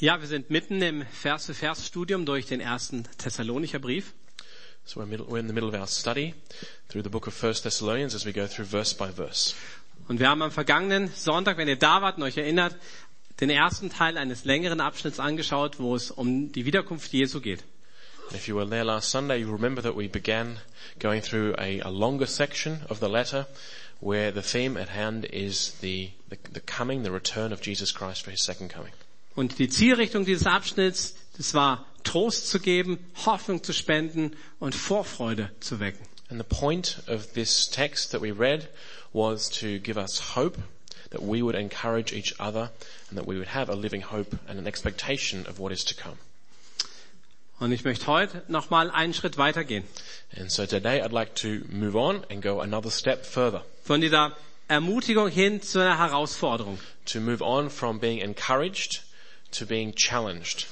Ja, wir sind mitten im Vers-für-Vers-Studium durch den ersten Thessalonicher Brief. So we're, middle, we're in the middle of our study through the book of First Thessalonians as we go through verse by verse. Und wir haben am vergangenen Sonntag, wenn ihr da wart und euch erinnert, den ersten Teil eines längeren Abschnitts angeschaut, wo es um die Wiederkunft Jesu geht. And if you were there last Sunday, you remember that we began going through a, a longer section of the letter where the theme at hand is the, the, the coming, the return of Jesus Christ for his second coming. Und die Zielrichtung dieses Abschnitts, das war Trost zu geben, Hoffnung zu spenden und Vorfreude zu wecken. And the point of this text that we read was to give us hope that we would encourage each other and that we would have a living hope and an expectation of what is to come. Und ich möchte heute nochmal einen Schritt weitergehen. And so today I'd like to move on and go another step further. Von dieser Ermutigung hin zu einer Herausforderung. To move on from being encouraged to being challenged.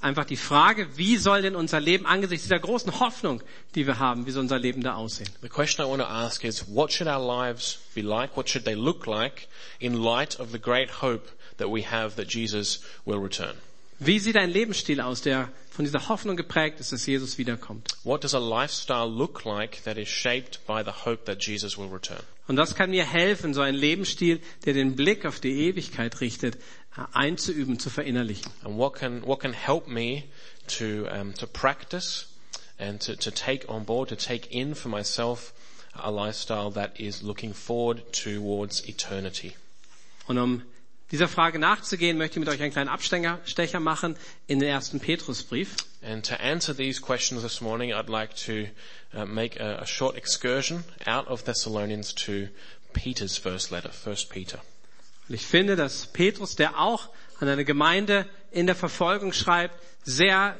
Einfach die Frage, wie soll denn unser Leben angesichts dieser großen Hoffnung, die wir haben, wie soll unser Leben da aussehen? The question I want to ask is, what should our lives be like? What should they look like in light of the great hope that we have that Jesus will return? Wie sieht ein Lebensstil aus, der von dieser Hoffnung geprägt ist, dass Jesus wiederkommt? What does a lifestyle look like that is shaped by the hope that Jesus will return? Und das kann mir helfen, so einen Lebensstil, der den Blick auf die Ewigkeit richtet, einzuüben, zu verinnerlichen. And what can, what can help me to, um, to practice and to, to take on board, to take in for myself a lifestyle that is looking forward towards eternity? Und um dieser Frage nachzugehen, möchte ich mit euch einen kleinen Abstecher machen in den ersten Petrusbrief. And to answer these questions this morning, I'd like to uh, make a, a short excursion out of Thessalonians to Peter's first letter, First Peter. Und ich finde, dass Petrus, der auch an eine Gemeinde in der Verfolgung schreibt, sehr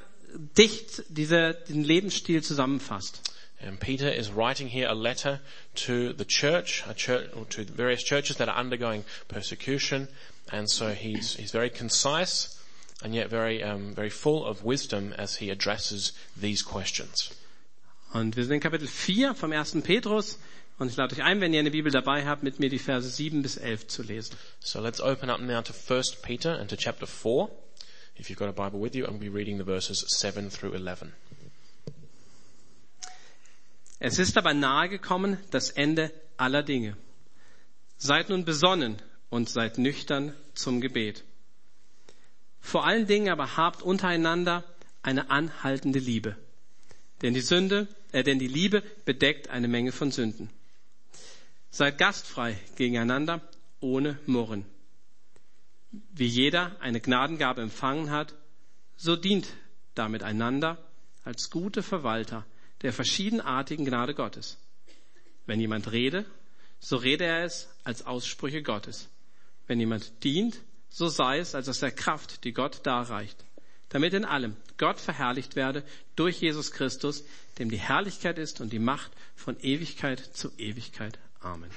dicht diese, diesen Lebensstil zusammenfasst. And Peter is writing here a letter to the church, a church to various churches that are undergoing persecution, and so he's he's very concise and yet very um, very full of wisdom as he addresses these questions. Und wir sind in Kapitel 4 vom ersten Petrus und ich lade euch ein, wenn ihr eine Bibel dabei habt, mit mir die Verse 7 bis 11 zu lesen. So let's open up now to 1 Peter and to chapter 4. If you've got a Bible with you, I'm going to be reading the verses 7 through 11. Es ist aber nahe gekommen das Ende aller Dinge. Seid nun besonnen und seid nüchtern zum Gebet. Vor allen Dingen aber habt untereinander eine anhaltende Liebe. Denn die Sünde, äh, denn die Liebe bedeckt eine Menge von Sünden. Seid gastfrei gegeneinander, ohne Murren. Wie jeder eine Gnadengabe empfangen hat, so dient damit einander als gute Verwalter der verschiedenartigen Gnade Gottes. Wenn jemand rede, so rede er es als Aussprüche Gottes. Wenn jemand dient, so sei es als aus der Kraft, die Gott darreicht, damit in allem Gott verherrlicht werde durch Jesus Christus, dem die Herrlichkeit ist und die Macht von Ewigkeit zu Ewigkeit. Amen.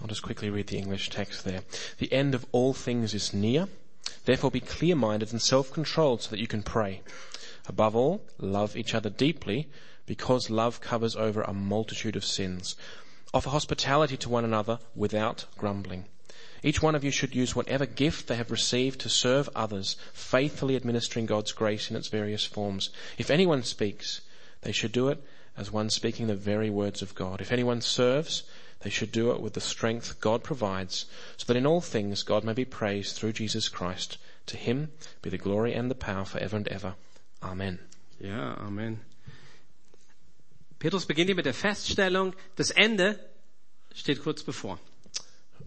I'll just quickly read the English text there. The end of all things is near. Therefore be clear-minded and self-controlled so that you can pray. Above all, love each other deeply because love covers over a multitude of sins. Offer hospitality to one another without grumbling. Each one of you should use whatever gift they have received to serve others, faithfully administering God's grace in its various forms. If anyone speaks, they should do it as one speaking the very words of God. If anyone serves, they should do it with the strength God provides, so that in all things God may be praised through Jesus Christ. To him be the glory and the power forever and ever. Amen. Ja, Amen. Petrus beginnt hier mit der Feststellung, das Ende steht kurz bevor.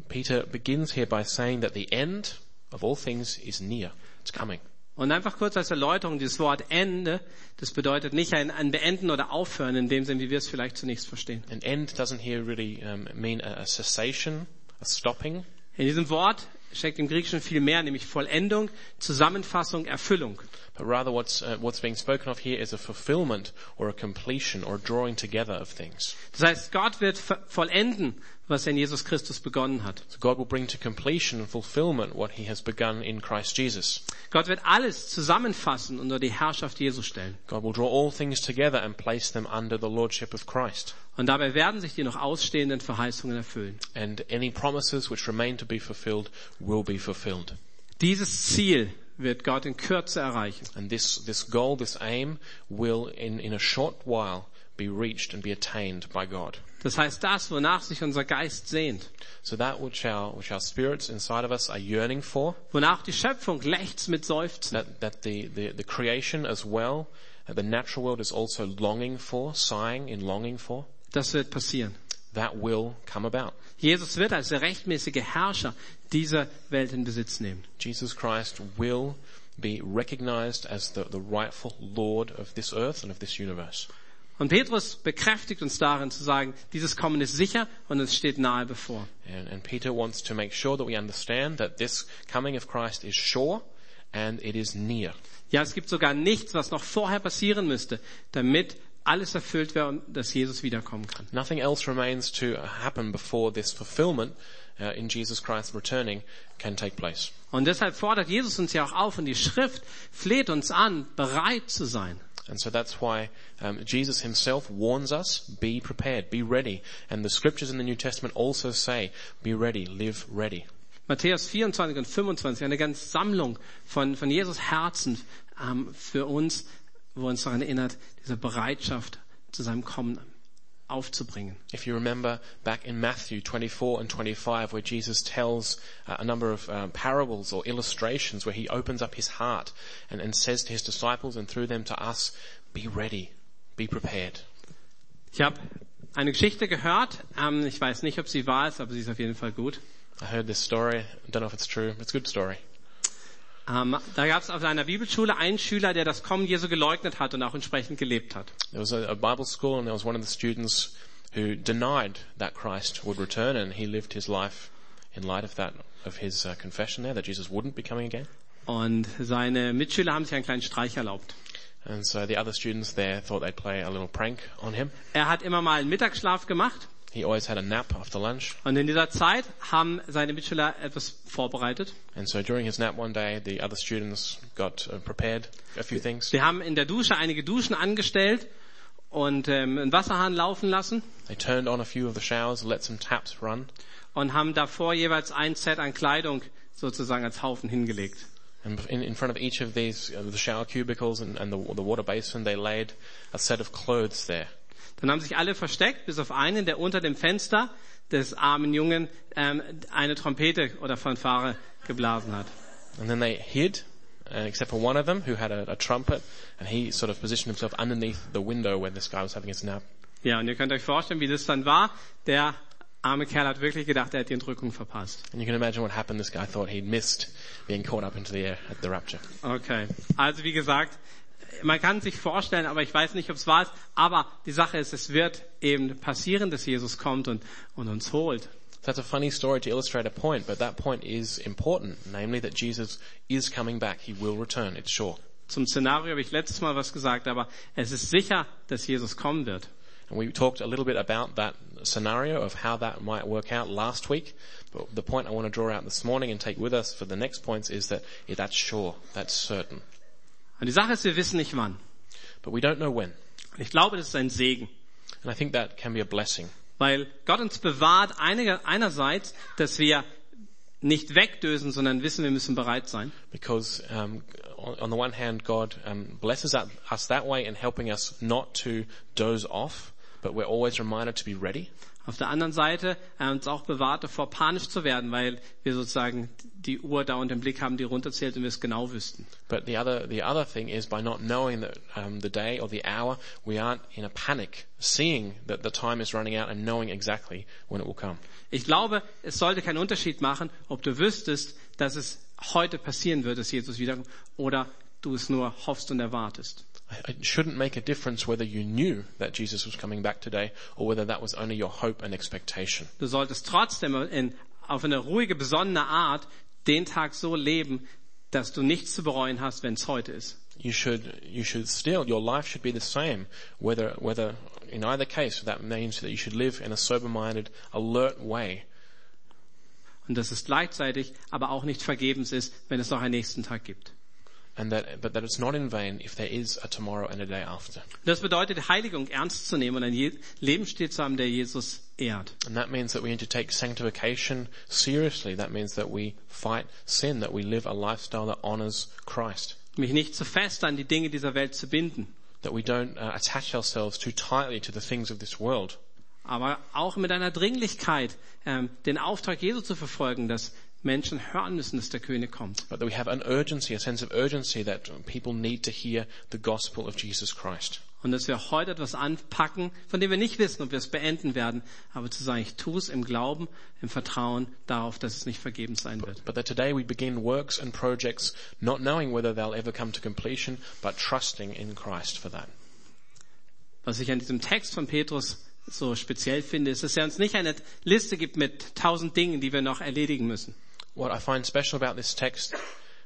Peter begins here by saying that the end of all things is near. It's coming. Und einfach kurz als Erläuterung, dieses Wort Ende, das bedeutet nicht ein, ein Beenden oder Aufhören in dem Sinn, wie wir es vielleicht zunächst verstehen. An end doesn't here really um, mean a, a cessation, a stopping. In diesem Wort steckt im Griechischen viel mehr, nämlich Vollendung, Zusammenfassung, Erfüllung. But rather what's, uh, what's being spoken of here is a fulfillment or a completion or drawing together of things. Das heißt, Gott wird vollenden, was er in Jesus Christus begonnen hat. So God will bring to completion and fulfillment what he has begun in Christ Jesus. Gott wird alles zusammenfassen unter die Herrschaft Jesu stellen. God will draw all things together and place them under the lordship of Christ. Und dabei werden sich die noch ausstehenden Verheißungen erfüllen. And any promises which remain to be fulfilled will be fulfilled. Dieses Ziel wird Gott in Kürze erreichen. And this, this goal, this aim will in, in a short while be reached and be attained by God. Das heißt, das, wonach sich unser Geist sehnt, So that which our, which our spirits inside of us are yearning for, wonach die Schöpfung lechzt mit Seufzen, that, that the, the, the creation as well, the natural world is also longing for, sighing in longing for, das wird passieren. that will come about. Jesus wird als der rechtmäßige Herrscher dieser Welt in Besitz nehmen. Jesus Christ will be recognized as the, the rightful Lord of this earth and of this universe. Und Petrus bekräftigt uns darin zu sagen, dieses Kommen ist sicher und es steht nahe bevor. And, and Peter wants to make sure that we understand that this coming of Christ is sure and it is near. Ja, es gibt sogar nichts, was noch vorher passieren müsste, damit alles erfüllt wäre und dass Jesus wiederkommen kann. Nothing else remains to happen before this fulfillment uh, in Jesus Christ returning can take place. Und deshalb fordert Jesus uns ja auch auf und die Schrift fleht uns an, bereit zu sein. And so that's why um, Jesus himself warns us, be prepared, be ready. And the scriptures in the New Testament also say, be ready, live ready. Matthäus 24 und 25, eine ganze Sammlung von, von Jesus Herzen ähm, für uns, wo uns daran erinnert, diese Bereitschaft zu seinem Kommen aufzubringen. If you remember back in Matthew 24 and 25 where Jesus tells uh, a number of uh, parables or illustrations where he opens up his heart and, and says to his disciples and through them to us, be ready, be prepared. Ich habe eine Geschichte gehört, ähm, ich weiß nicht, ob sie wahr ist, aber sie ist auf jeden Fall gut. I heard this story, I don't know if it's true, it's a good story. Ähm, da gab es auf einer Bibelschule einen Schüler, der das Kommen Jesu geleugnet hat und auch entsprechend gelebt hat. There was a, a Bible school and there was one of the students who denied that Christ would return and he lived his life in light of that, of his uh, confession there that Jesus wouldn't be coming again. Und seine Mitschüler haben sich einen kleinen Streich erlaubt. And so the other students there thought they'd play a little prank on him. Er hat immer mal einen Mittagsschlaf gemacht He always had a nap after lunch. und in dieser Zeit haben seine Mitschüler etwas vorbereitet. And so during his nap one day, the other students got uh, prepared a few things. Sie haben in der Dusche einige Duschen angestellt und ähm, einen Wasserhahn laufen lassen They turned on a few of the showers, let some taps run, und haben davor jeweils ein Set an Kleidung sozusagen als Haufen hingelegt. and in, in front of each of these, uh, the shower cubicles and, and the, the water basin, they laid a set of clothes there. Dann haben sich alle versteckt, bis auf einen, der unter dem Fenster des armen Jungen ähm, eine Trompete oder Fanfare geblasen hat. And then they hid, uh, except for one of them who had a, a trumpet, and he sort of positioned himself underneath the window when this guy was having his nap. Ja, und ihr könnt euch vorstellen, wie das dann war. Der arme Kerl hat wirklich gedacht, er hat die Entrückung verpasst. And you can imagine what happened. This guy thought he'd missed being caught up into the air at the rapture. Okay. Also wie gesagt, man kann sich vorstellen, aber ich weiß nicht, ob es wahr ist. Aber die Sache ist, es wird eben passieren, dass Jesus kommt und, und uns holt. That's a funny story to illustrate a point, but that point is important, namely that Jesus is coming back. He will return. It's sure. Zum Szenario habe ich letztes Mal was gesagt, aber es ist sicher, dass Jesus kommen wird. And we talked a little bit about that scenario of how that might work out last week. But the point I want to draw out this morning and take with us for the next points is that yeah, that's sure. That's certain. Und die Sache ist, wir wissen nicht wann. But we don't know when. Und ich glaube, das ist ein Segen. And I think that can be a blessing. Weil Gott uns bewahrt einiger, einerseits, dass wir nicht wegdösen, sondern wissen, wir müssen bereit sein. Because um, on, the one hand, God um, blesses us that way in helping us not to doze off, but we're always reminded to be ready. Auf der anderen Seite er uns auch bewahrt davor, panisch zu werden, weil wir sozusagen die Uhr dauernd im Blick haben, die runterzählt und wir es genau wüssten. But the other, the other thing is by not knowing that um, the day or the hour, we aren't in a panic, seeing that the time is running out and knowing exactly when it will come. Ich glaube, es sollte keinen Unterschied machen, ob du wüsstest, dass es heute passieren wird, dass Jesus wiederkommt, oder du es nur hoffst und erwartest. It shouldn't make a difference whether you knew that Jesus was coming back today or whether that was only your hope and expectation. Du solltest trotzdem in, auf eine ruhige, besonnene Art den Tag so leben, dass du nichts zu bereuen hast, wenn es heute ist. You should, you should still, your life should be the same, whether, whether, in either case, that means that you should live in a sober-minded, alert way. Und dass es gleichzeitig aber auch nicht vergebens ist, wenn es noch einen nächsten Tag gibt. And that, but that it's not in vain if there is a tomorrow and a day after. Das bedeutet, Heiligung ernst zu nehmen und einen Je- Lebensstil zu haben, der Jesus ehrt. And that means that we need to take sanctification seriously. That means that we fight sin, that we live a lifestyle that honors Christ. Mich nicht zu fest an die Dinge dieser Welt zu binden, That we don't uh, attach ourselves too tightly to the things of this world. aber auch mit einer Dringlichkeit ähm, den Auftrag Jesu zu verfolgen, dass Menschen hören müssen, dass der König kommt. But that we have an urgency, a sense of urgency that people need to hear the gospel of Jesus Christ. Und dass wir heute etwas anpacken, von dem wir nicht wissen, ob wir es beenden werden, aber zu sagen, ich tue es im Glauben, im Vertrauen darauf, dass es nicht vergebens sein wird. But that today we begin works and projects not knowing whether they'll ever come to completion, but trusting in Christ for that. Was ich an diesem Text von Petrus so speziell finde, ist, dass er uns nicht eine Liste gibt mit tausend Dingen, die wir noch erledigen müssen. What I find special about this text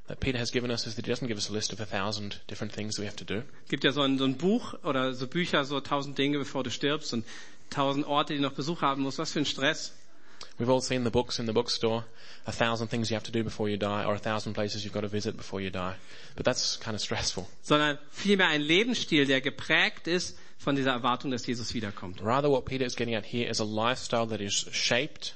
that Peter has given us is that he doesn't give us a list of a thousand different things that we have to do. Es gibt ja so ein, so ein Buch oder so Bücher, so tausend Dinge, bevor du stirbst und tausend Orte, die noch Besuch haben musst. Was für ein Stress. We've all seen the books in the bookstore, a thousand things you have to do before you die, or a thousand places you've got to visit before you die. But that's kind of stressful. Sondern vielmehr ein Lebensstil, der geprägt ist von dieser Erwartung, dass Jesus wiederkommt. Rather, what Peter is getting at here is a lifestyle that is shaped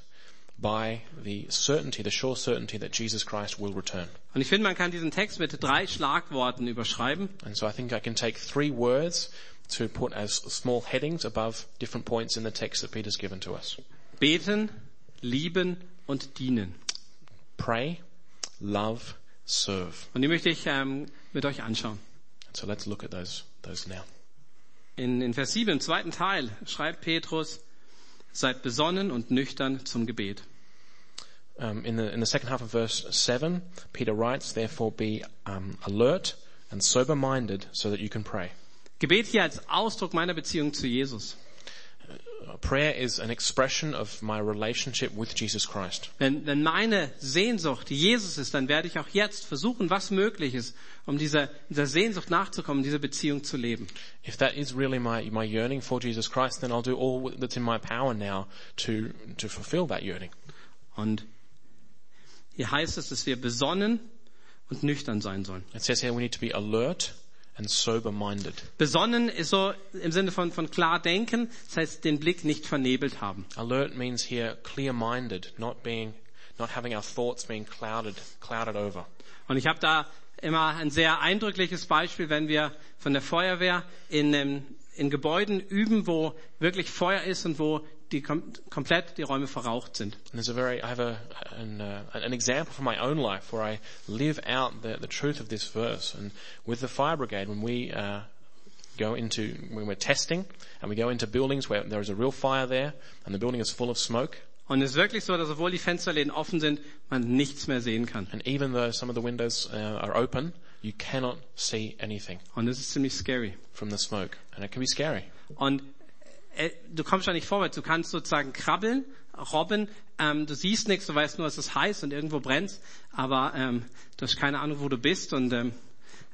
by the certainty, the sure certainty that Jesus Christ will return. Und ich finde, man kann diesen Text mit drei Schlagworten überschreiben. And so I think I can take three words to put as small headings above different points in the text that Peter's given to us. Beten, lieben und dienen. Pray, love, serve. Und die möchte ich ähm, mit euch anschauen. So let's look at those, those now. In, in Vers 7, im zweiten Teil, schreibt Petrus, seid besonnen und nüchtern zum Gebet. Um, in the in the second half of verse seven, Peter writes, "Therefore be um, alert and sober-minded, so that you can pray." Gebet hier als Ausdruck meiner Beziehung zu Jesus. Uh, Prayer is an expression of my relationship with Jesus Christ. Wenn, wenn meine Sehnsucht Jesus ist, dann werde ich auch jetzt versuchen, was möglich ist, um dieser, dieser Sehnsucht nachzukommen, diese Beziehung zu leben. If that is really my my yearning for Jesus Christ, then I'll do all that's in my power now to to fulfill that yearning. Und hier heißt es, dass wir besonnen und nüchtern sein sollen. It says here we need to be alert and sober-minded. Besonnen ist so im Sinne von, von klar denken, das heißt den Blick nicht vernebelt haben. Alert means here clear-minded, not being, not having our thoughts being clouded, clouded over. Und ich habe da immer ein sehr eindrückliches Beispiel, wenn wir von der Feuerwehr in, ähm, in Gebäuden üben, wo wirklich Feuer ist und wo die kom komplett die Räume verraucht sind. And there's a very, I have a, an, uh, an example from my own life where I live out the, the truth of this verse. And with the fire brigade, when we, uh, go into, when we're testing and we go into buildings where there is a real fire there and the building is full of smoke, Und es ist wirklich so, dass obwohl die Fensterläden offen sind, man nichts mehr sehen kann. and even though some of the windows uh, are open, you cannot see anything Und das ist ziemlich scary. from the smoke. And it can be scary. Und äh, du kommst da nicht vorwärts. Du kannst sozusagen krabbeln, robben. Ähm, du siehst nichts, du weißt nur, es ist heiß und irgendwo brennt. Aber ähm, du hast keine Ahnung, wo du bist und ähm,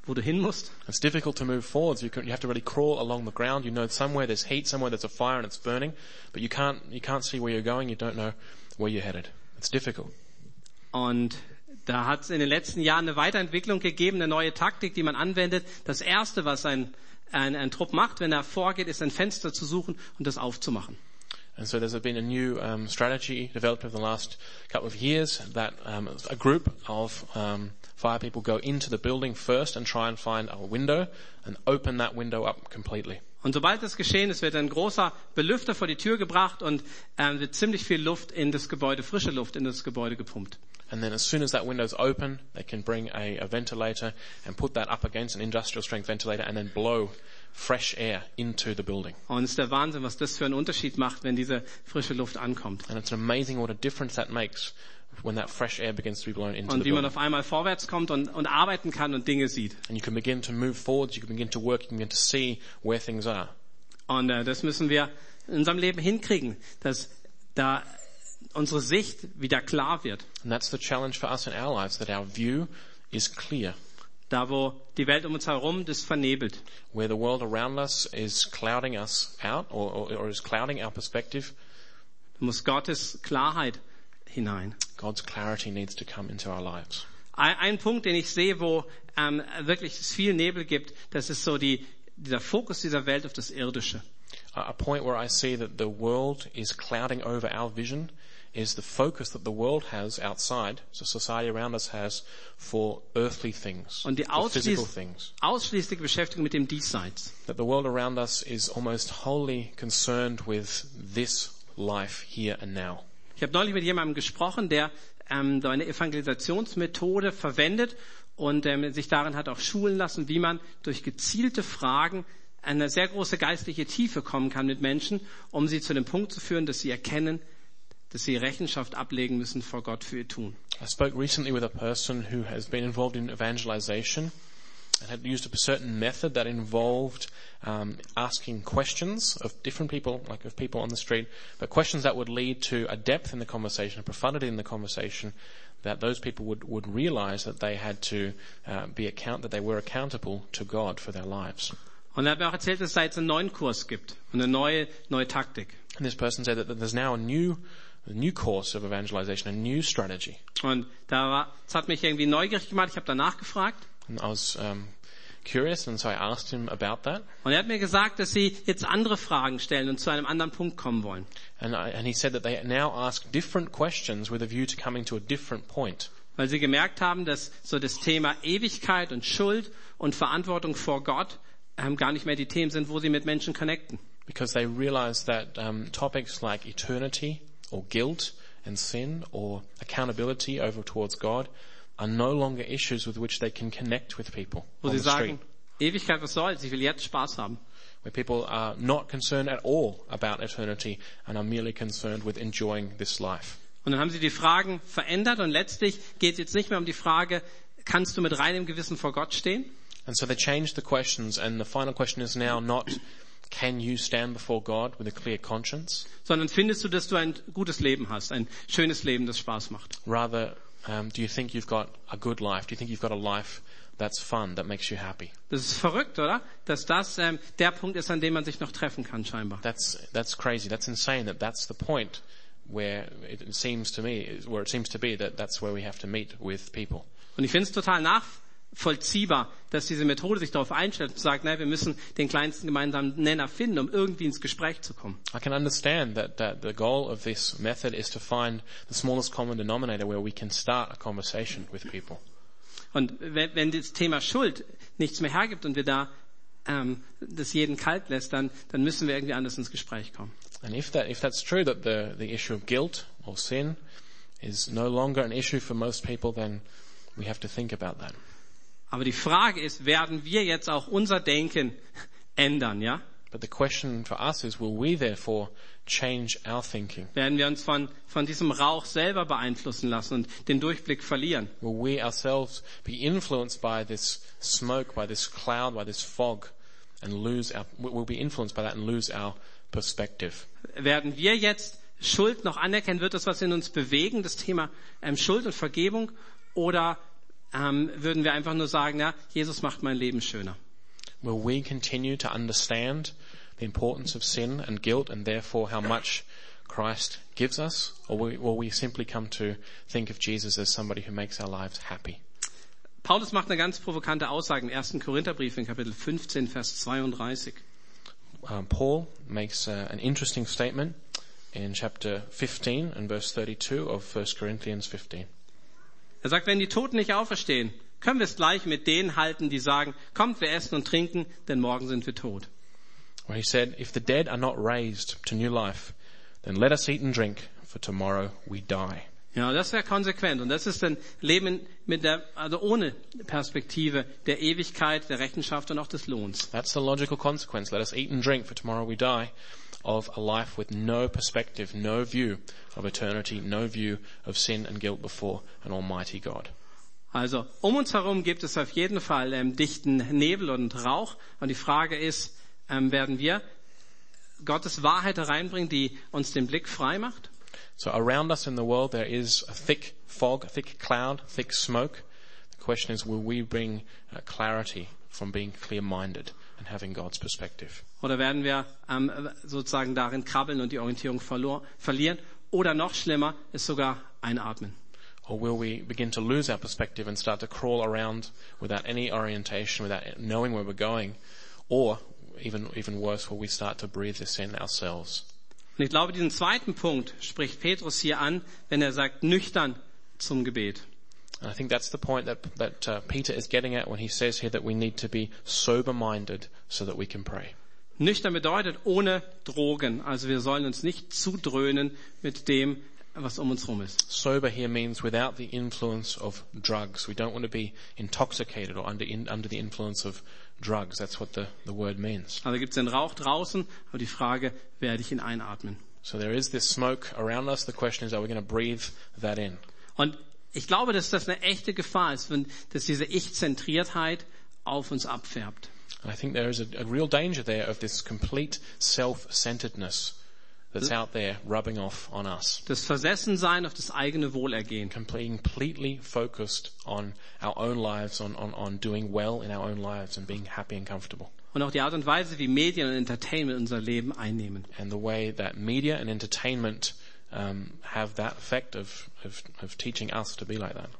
wo du hin musst. It's difficult to move forwards. You, can, you have to really crawl along the ground. You know somewhere there's heat, somewhere there's a fire and it's burning, but you can't, you can't see where you're going. You don't know where you're headed. It's difficult. Und da hat es in den letzten Jahren eine Weiterentwicklung gegeben, eine neue Taktik, die man anwendet. Das Erste, was ein, ein, ein Trupp macht, wenn er vorgeht, ist ein Fenster zu suchen und das aufzumachen. And so there's been a new um, strategy developed over the last couple of years that um, a group of um, fire people go into the building first and try and find a window and open that window up completely. Und sobald das geschehen ist, wird ein großer Belüfter vor die Tür gebracht und ähm, wird ziemlich viel Luft in das Gebäude, frische Luft in das Gebäude gepumpt. And then as soon as that window's open, they can bring a, a ventilator and put that up against an industrial strength ventilator and then blow fresh air into the building. Und es ist der Wahnsinn, was das für einen Unterschied macht, wenn diese frische Luft ankommt. And it's amazing what a difference that makes when that fresh air begins to be blown into Und the wie man auf einmal vorwärts kommt und, und arbeiten kann und Dinge sieht. And you can begin to move forwards, you can begin to work, you can begin to see where things are. Und äh, das müssen wir in unserem Leben hinkriegen, dass da unsere Sicht wieder klar wird. And that's the challenge for us in our lives, that our view is clear. Da, wo die Welt um uns herum das vernebelt. Where the world around us is clouding us out or, or, or is clouding our perspective, Da muss Gottes Klarheit hinein. God's clarity needs to come into our lives. Ein, ein Punkt, den ich sehe, wo ähm, wirklich es viel Nebel gibt, das ist so die, dieser Fokus dieser Welt auf das Irdische. A point where I see that the world is clouding over our vision is the focus that the world has outside, so society around us has, for earthly things, Und die for physical things. ausschließliche Beschäftigung mit dem Diesseits. That the world around us is almost wholly concerned with this life here and now. Ich habe neulich mit jemandem gesprochen, der ähm, so eine Evangelisationsmethode verwendet und ähm, sich darin hat auch schulen lassen, wie man durch gezielte Fragen eine sehr große geistliche Tiefe kommen kann mit Menschen, um sie zu dem Punkt zu führen, dass sie erkennen, dass sie Rechenschaft ablegen müssen vor Gott für ihr Tun. I spoke recently with a person who has been involved in evangelization and had used a certain method that involved um, asking questions of different people, like of people on the street, but questions that would lead to a depth in the conversation, a profundity in the conversation, that those people would, would realize that they had to uh, be account, that they were accountable to God for their lives. Und er hat mir auch erzählt, dass es da jetzt einen neuen Kurs gibt und eine neue, neue Taktik. And this person said that there's now a new, a new course of evangelization, a new strategy. Und da war, das hat mich irgendwie neugierig gemacht. Ich habe danach gefragt. And I was um, curious, and so I asked him about that. Und er hat mir gesagt, dass sie jetzt andere Fragen stellen und zu einem anderen Punkt kommen wollen. And, I, and he said that they now ask different questions with a view to coming to a different point. Weil sie gemerkt haben, dass so das Thema Ewigkeit und Schuld und Verantwortung vor Gott ähm, gar nicht mehr die Themen sind, wo sie mit Menschen connecten. Because they realize that um, topics like eternity or guilt and sin or accountability over towards God are no longer issues with which they can connect with people Wo on sie the street. sagen, Ewigkeit, was soll's? Ich will jetzt Spaß haben. Where people are not concerned at all about eternity and are merely concerned with enjoying this life. Und dann haben sie die Fragen verändert und letztlich geht es jetzt nicht mehr um die Frage, kannst du mit reinem Gewissen vor Gott stehen? And so they changed the questions and the final question is now not can you stand before God with a clear conscience? Sondern findest du, dass du ein gutes Leben hast, ein schönes Leben, das Spaß macht? Rather, um, do you think you've got a good life? Do you think you've got a life that's fun, that makes you happy? Das ist verrückt, oder? Dass das ähm, der Punkt ist, an dem man sich noch treffen kann, scheinbar. That's, that's crazy. That's insane that that's the point where it seems to me, where it seems to be that that's where we have to meet with people. Und ich finde es total nachvollziehbar, dass diese Methode sich darauf einstellt und sagt, nein, wir müssen den kleinsten gemeinsamen Nenner finden, um irgendwie ins Gespräch zu kommen. I can understand that, that the goal of this method is to find the smallest common denominator where we can start a conversation with people. Und wenn, wenn das Thema Schuld nichts mehr hergibt und wir da ähm, das jeden kalt lässt, dann, dann müssen wir irgendwie anders ins Gespräch kommen. And if that, if that's true, that the, the issue of guilt or sin is no longer an issue for most people, then we have to think about that. Aber die Frage ist, werden wir jetzt auch unser Denken ändern, ja? But the question for us is, will we therefore change our thinking? Werden wir uns von, von diesem Rauch selber beeinflussen lassen und den Durchblick verlieren? Will we ourselves be influenced by this smoke, by this cloud, by this fog, and lose our, will be influenced by that and lose our perspective? Werden wir jetzt Schuld noch anerkennen? Wird das was in uns bewegen, das Thema ähm, Schuld und Vergebung? Oder ähm, würden wir einfach nur sagen, ja, Jesus macht mein Leben schöner? Will we continue to understand the importance of sin and guilt and therefore how much Christ gives us? Or will we simply come to think of Jesus as somebody who makes our lives happy? Paulus macht eine ganz provokante Aussage im ersten Korintherbrief in Kapitel 15, Vers 32. Um, Paul makes uh, an interesting statement in chapter 15 and verse 32 of 1 Corinthians 15. Er sagt, wenn die Toten nicht auferstehen, können wir es gleich mit denen halten, die sagen, kommt, wir essen und trinken, denn morgen sind wir tot. Where he said, if the dead are not raised to new life, then let us eat and drink, for tomorrow we die. Ja, das wäre konsequent. Und das ist ein Leben mit der, also ohne Perspektive der Ewigkeit, der Rechenschaft und auch des Lohns. That's the logical consequence. Let us eat and drink, for tomorrow we die, of a life with no perspective, no view of eternity, no view of sin and guilt before an almighty God. Also um uns herum gibt es auf jeden Fall ähm, dichten Nebel und Rauch. Und die Frage ist, ähm, werden wir Gottes Wahrheit hereinbringen, die uns den Blick frei macht? So around us in the world there is a thick fog, a thick cloud, thick smoke. The question is, will we bring uh, clarity from being clear-minded and having God's perspective? Oder werden wir ähm, sozusagen darin krabbeln und die Orientierung verlor, verlieren? Oder noch schlimmer, ist sogar einatmen. Or will we begin to lose our perspective and start to crawl around without any orientation, without knowing where we're going? Or even, even worse, will we start to breathe this in ourselves? Und ich glaube, diesen zweiten Punkt spricht Petrus hier an, wenn er sagt, nüchtern zum Gebet. And I think that's the point that, that uh, Peter is getting at when he says here that we need to be sober-minded so that we can pray. Nüchtern bedeutet ohne Drogen. Also wir sollen uns nicht zudröhnen mit dem, was um uns herum ist. Sober here means without the influence of drugs. We don't want to be intoxicated or under, in, under the influence of drugs. That's what the, the word means. Also gibt es den Rauch draußen, aber die Frage, werde ich ihn einatmen? So there is this smoke around us. The question is, are we going to breathe that in? Und ich glaube, dass das eine echte Gefahr ist, wenn, dass diese Ich-Zentriertheit auf uns abfärbt. I think there is a, a real danger there of this complete self-centeredness that's out there rubbing off on us. Das Versessensein auf das eigene Wohlergehen. Complete- Completely focused on our own lives, on, on, on doing well in our own lives and being happy and comfortable. Und auch die Art und Weise, wie Medien und Entertainment unser Leben einnehmen. And the way that media and entertainment um, have that effect of, of, of teaching us to be like that.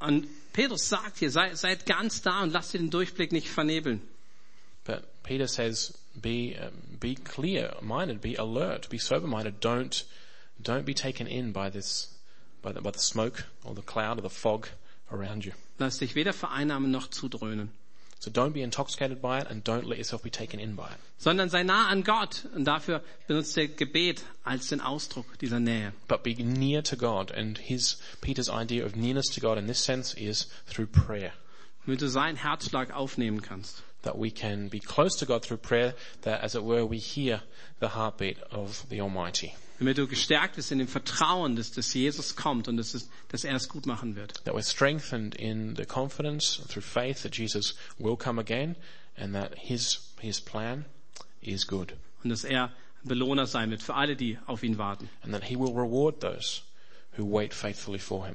Und Petrus sagt hier, sei, seid ganz da und lasst den Durchblick nicht vernebeln. But Peter says, be, um, be clear-minded, be alert, be sober-minded. Don't, don't be taken in by this, by the, by the smoke or the cloud or the fog around you. Lass dich weder vereinnahmen noch zudröhnen. So don't be intoxicated by it and don't let yourself be taken in by it. Sondern sei nah an Gott. Und dafür benutzt er Gebet als den Ausdruck dieser Nähe. But be near to God. And his, Peter's idea of nearness to God in this sense is through prayer. Damit du seinen Herzschlag aufnehmen kannst. That we can be close to God through prayer, that as it were we hear the heartbeat of the Almighty. Damit du gestärkt bist in dem Vertrauen, dass, dass Jesus kommt und dass, es, dass er es gut machen wird. That we're strengthened in the confidence through faith that Jesus will come again and that his, his plan is good. Und dass er ein Belohner sein wird für alle, die auf ihn warten. And that he will reward those who wait faithfully for him.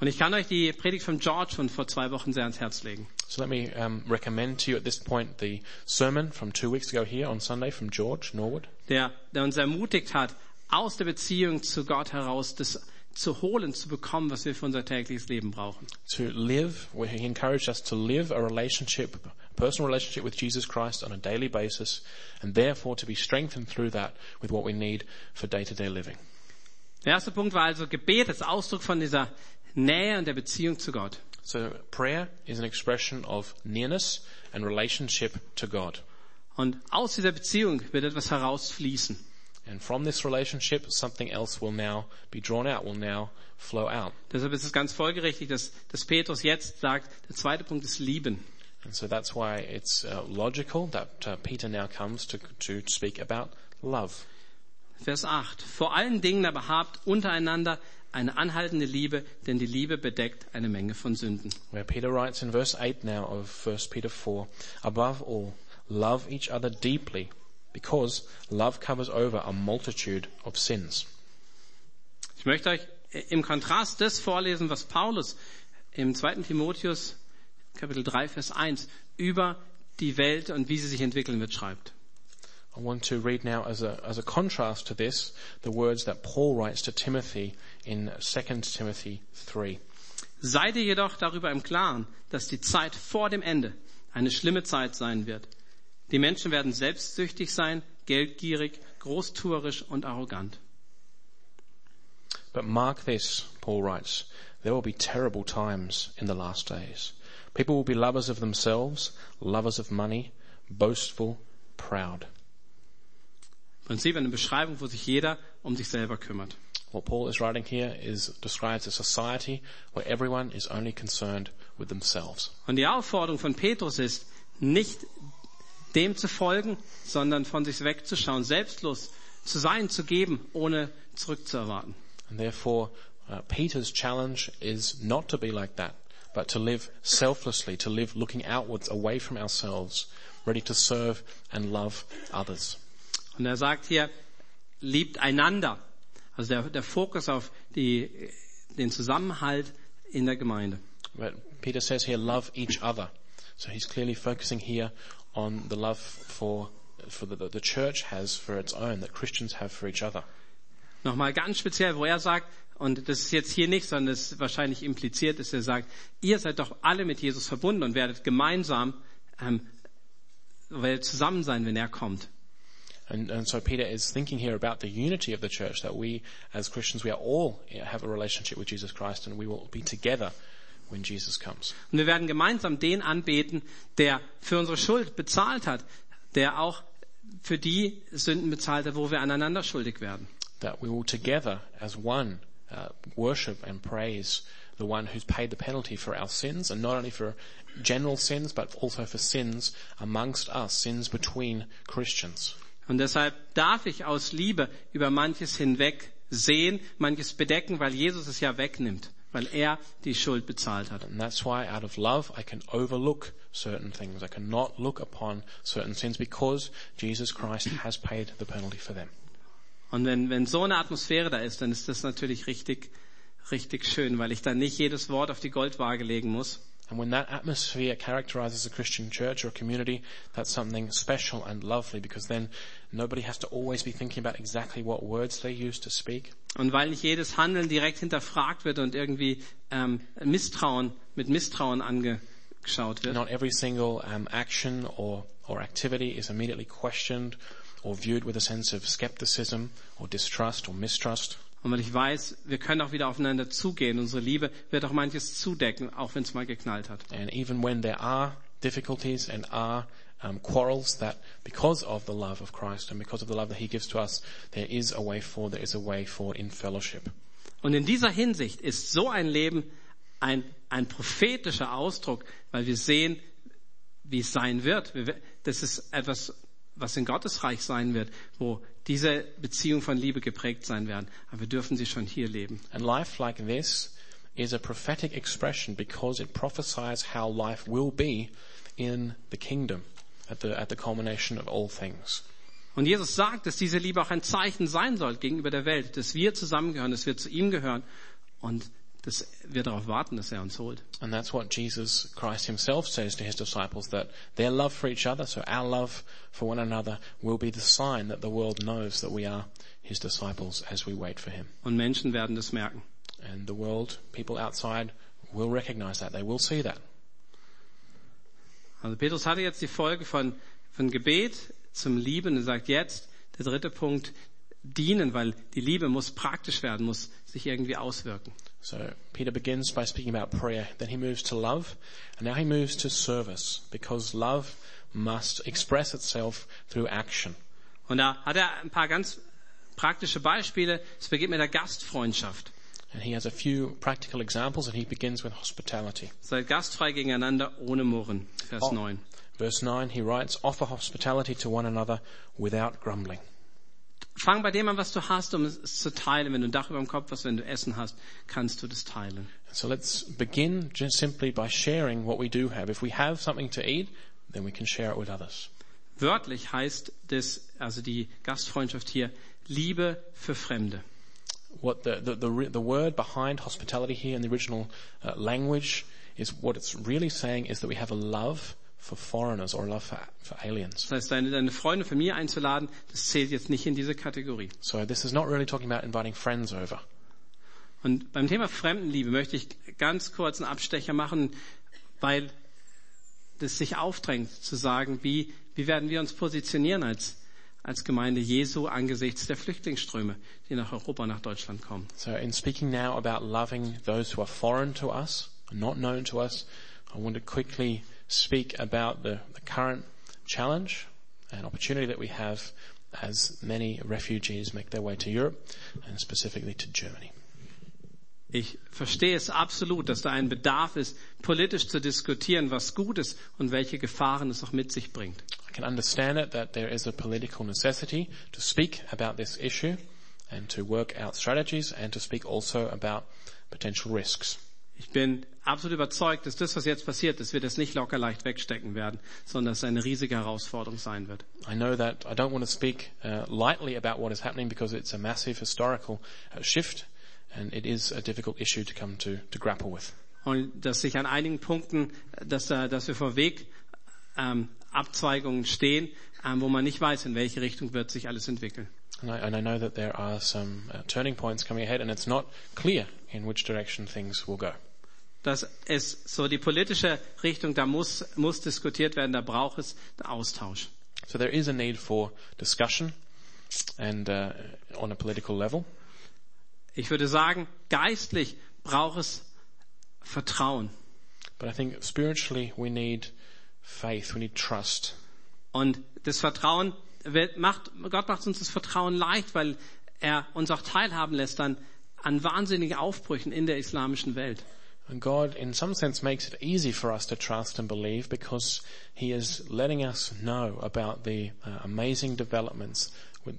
Und ich kann euch die Predigt von George von vor zwei Wochen sehr ans Herz legen. So let me um, recommend to you at this point the sermon from two weeks ago here on Sunday from George Norwood, Der, der uns ermutigt hat, aus der Beziehung zu Gott heraus das zu holen, zu bekommen, was wir für unser tägliches Leben brauchen. to live, where he encouraged us to live a relationship, a personal relationship with Jesus Christ on a daily basis, and therefore to be strengthened through that with what we need for day-to-day living. Der erste Punkt war also Gebet als Ausdruck von dieser Nähe und der Beziehung zu Gott. So prayer is an expression of nearness and relationship to God. Und aus dieser Beziehung wird etwas herausfließen. And from this relationship, something else will now be drawn out, will now flow out. Deshalb ist es ganz folgerichtig, dass, dass Petrus jetzt sagt, der zweite Punkt ist Lieben. And so that's why it's uh, logical that uh, Peter now comes to, to speak about love. Vers 8. Vor allen Dingen aber habt untereinander eine anhaltende Liebe, denn die Liebe bedeckt eine Menge von Sünden. Where Peter writes in verse 8 now of 1 Peter 4, above all, love each other deeply, because love covers over a multitude of sins. Ich möchte euch im Kontrast das vorlesen, was Paulus im 2. Timotheus Kapitel 3, Vers 1 über die Welt und wie sie sich entwickeln wird schreibt. I want to read now as a, as a contrast to this, the words that Paul writes to Timothy in 2 Timothy 3. Seid ihr jedoch darüber im Klaren, dass die Zeit vor dem Ende eine schlimme Zeit sein wird. Die Menschen werden selbstsüchtig sein, geldgierig, großtuerisch und arrogant. But mark this, Paul writes, there will be terrible times in the last days. People will be lovers of themselves, lovers of money, boastful, proud. Im Prinzip eine Beschreibung, wo sich jeder um sich selber kümmert. What Paul is writing here is describes a society where everyone is only concerned with themselves. Und die Aufforderung von Petrus ist, nicht dem zu folgen, sondern von sich wegzuschauen, selbstlos zu sein, zu geben, ohne zurückzuerwarten. And therefore, uh, Peter's challenge is not to be like that, but to live selflessly, to live looking outwards, away from ourselves, ready to serve and love others. Und er sagt hier, liebt einander. Also der, der Fokus auf die, den Zusammenhalt in der Gemeinde. But Peter says here, love each other. So he's clearly focusing here on the love for, for the, the church has for its own, that Christians have for each other. nochmal ganz speziell, wo er sagt, und das ist jetzt hier nicht, sondern das ist wahrscheinlich impliziert, dass er sagt, ihr seid doch alle mit Jesus verbunden und werdet gemeinsam ähm, werdet zusammen sein, wenn er kommt. And, and so Peter is thinking here about the unity of the church, that we as Christians, we are all have a relationship with Jesus Christ and we will be together when Jesus comes. Und wir werden gemeinsam den anbeten, der für unsere Schuld bezahlt hat, der auch für die Sünden bezahlt hat, wo wir aneinander schuldig werden. That we will together as one uh, worship and praise the one who's paid the penalty for our sins and not only for general sins but also for sins amongst us, sins between Christians. Und deshalb darf ich aus Liebe über manches hinweg sehen, manches bedecken, weil Jesus es ja wegnimmt, weil er die Schuld bezahlt hat. And that's why out of love I can overlook certain things. I cannot look upon certain sins because Jesus Christ has paid the penalty for them. Und wenn, wenn so eine Atmosphäre da ist, dann ist das natürlich richtig, richtig schön, weil ich dann nicht jedes Wort auf die Goldwaage legen muss. And when that atmosphere characterizes a Christian church or community, that's something special and lovely because then nobody has to always be thinking about exactly what words they use to speak. Und weil nicht jedes Handeln direkt hinterfragt wird und irgendwie ähm, Misstrauen mit Misstrauen angeschaut wird. Not every single um, action or, or activity is immediately questioned or viewed with a sense of skepticism or distrust or mistrust. Und weil ich weiß, wir können auch wieder aufeinander zugehen. Unsere Liebe wird auch manches zudecken, auch wenn es mal geknallt hat. And even when there are difficulties and are um, quarrels, that because of the love of Christ and because of the love that He gives to us, there is a way forward. There is a way forward in fellowship. Und in dieser Hinsicht ist so ein Leben ein, ein prophetischer Ausdruck, weil wir sehen, wie es sein wird. Wir- Das ist etwas, was in Gottes Reich sein wird, wo diese Beziehung von Liebe geprägt sein werden. Aber wir dürfen sie schon hier leben. And life like this is a prophetic expression because it prophesies how life will be in the kingdom at the, at the culmination of all things. Und Jesus sagt, dass diese Liebe auch ein Zeichen sein soll gegenüber der Welt, dass wir zusammengehören, dass wir zu ihm gehören und dass wir darauf warten, dass er uns holt. And that's what Jesus Christ himself says to his disciples that their love for each other, so our love for one another will be the sign that the world knows that we are his disciples as we wait for him. Und Menschen werden das merken. And the world, people outside will recognize that. They will see that. Also Petrus hatte jetzt die Folge von, von Gebet zum Lieben und sagt jetzt, der dritte Punkt, dienen, weil die Liebe muss praktisch werden, muss sich irgendwie auswirken. So Peter begins by speaking about prayer, then he moves to love, and now he moves to service because love must express itself through action. Und da hat er ein paar ganz praktische Beispiele. Es beginnt mit der Gastfreundschaft. And he has a few practical examples and he begins with hospitality. Seid gastfrei gegeneinander ohne Murren. Vers Oh. 9. Verse 9, he writes, offer hospitality to one another without grumbling. Fang bei dem an, was du hast, um es zu teilen. Wenn du ein Dach über dem Kopf hast, wenn du Essen hast, kannst du das teilen. So let's begin just simply by sharing what we do have. If we have something to eat, then we can share it with others. Wörtlich heißt das, also die Gastfreundschaft hier, Liebe für Fremde. What the, the, the, the word behind hospitality here in the original uh, language is what it's really saying is that we have a love for foreigners or a love for, for aliens. Das heißt, deine, deine Freunde, Familie einzuladen, das zählt jetzt nicht in diese Kategorie. So this is not really talking about inviting friends over. Und beim Thema Fremdenliebe möchte ich ganz kurz einen Abstecher machen, weil das sich aufdrängt zu sagen, wie, wie werden wir uns positionieren als, als Gemeinde Jesu angesichts der Flüchtlingsströme, die nach Europa, nach Deutschland kommen. So in speaking now about loving those who are foreign to us, not known to us, I want to quickly speak about the, the current challenge and opportunity that we have as many refugees make their way to Europe and specifically to Germany. Ich verstehe es absolut, dass da ein Bedarf ist, politisch zu diskutieren, was gut ist und welche Gefahren es auch mit sich bringt. Can understand it that there is a political necessity to speak about this issue and to work out strategies and to speak also about potential risks. Ich bin absolut überzeugt, dass das, was jetzt passiert, dass wir das nicht locker leicht wegstecken werden, sondern dass es eine riesige Herausforderung sein wird. I know that I don't want to speak uh, lightly about what is happening because it's a massive historical uh, shift and it is a difficult issue to come to, to grapple with. Und dass sich an einigen Punkten, dass, da, dass wir vor Weg ähm, Abzweigungen stehen, ähm, wo man nicht weiß, in welche Richtung wird sich alles entwickeln. And I, and I know that there are some uh, turning points coming ahead and it's not clear in which direction things will go. Das ist so die politische Richtung, da muss, muss diskutiert werden, da braucht es Austausch. So there is a need for discussion and uh, on a political level. Ich würde sagen, geistlich braucht es Vertrauen. But I think spiritually we need faith, we need trust. Und das Vertrauen wird, macht, Gott macht uns das Vertrauen leicht, weil er uns auch teilhaben lässt an, an wahnsinnigen Aufbrüchen in der islamischen Welt. And God, in some sense, makes it easy for us to trust and believe because He is letting us know about the uh, amazing developments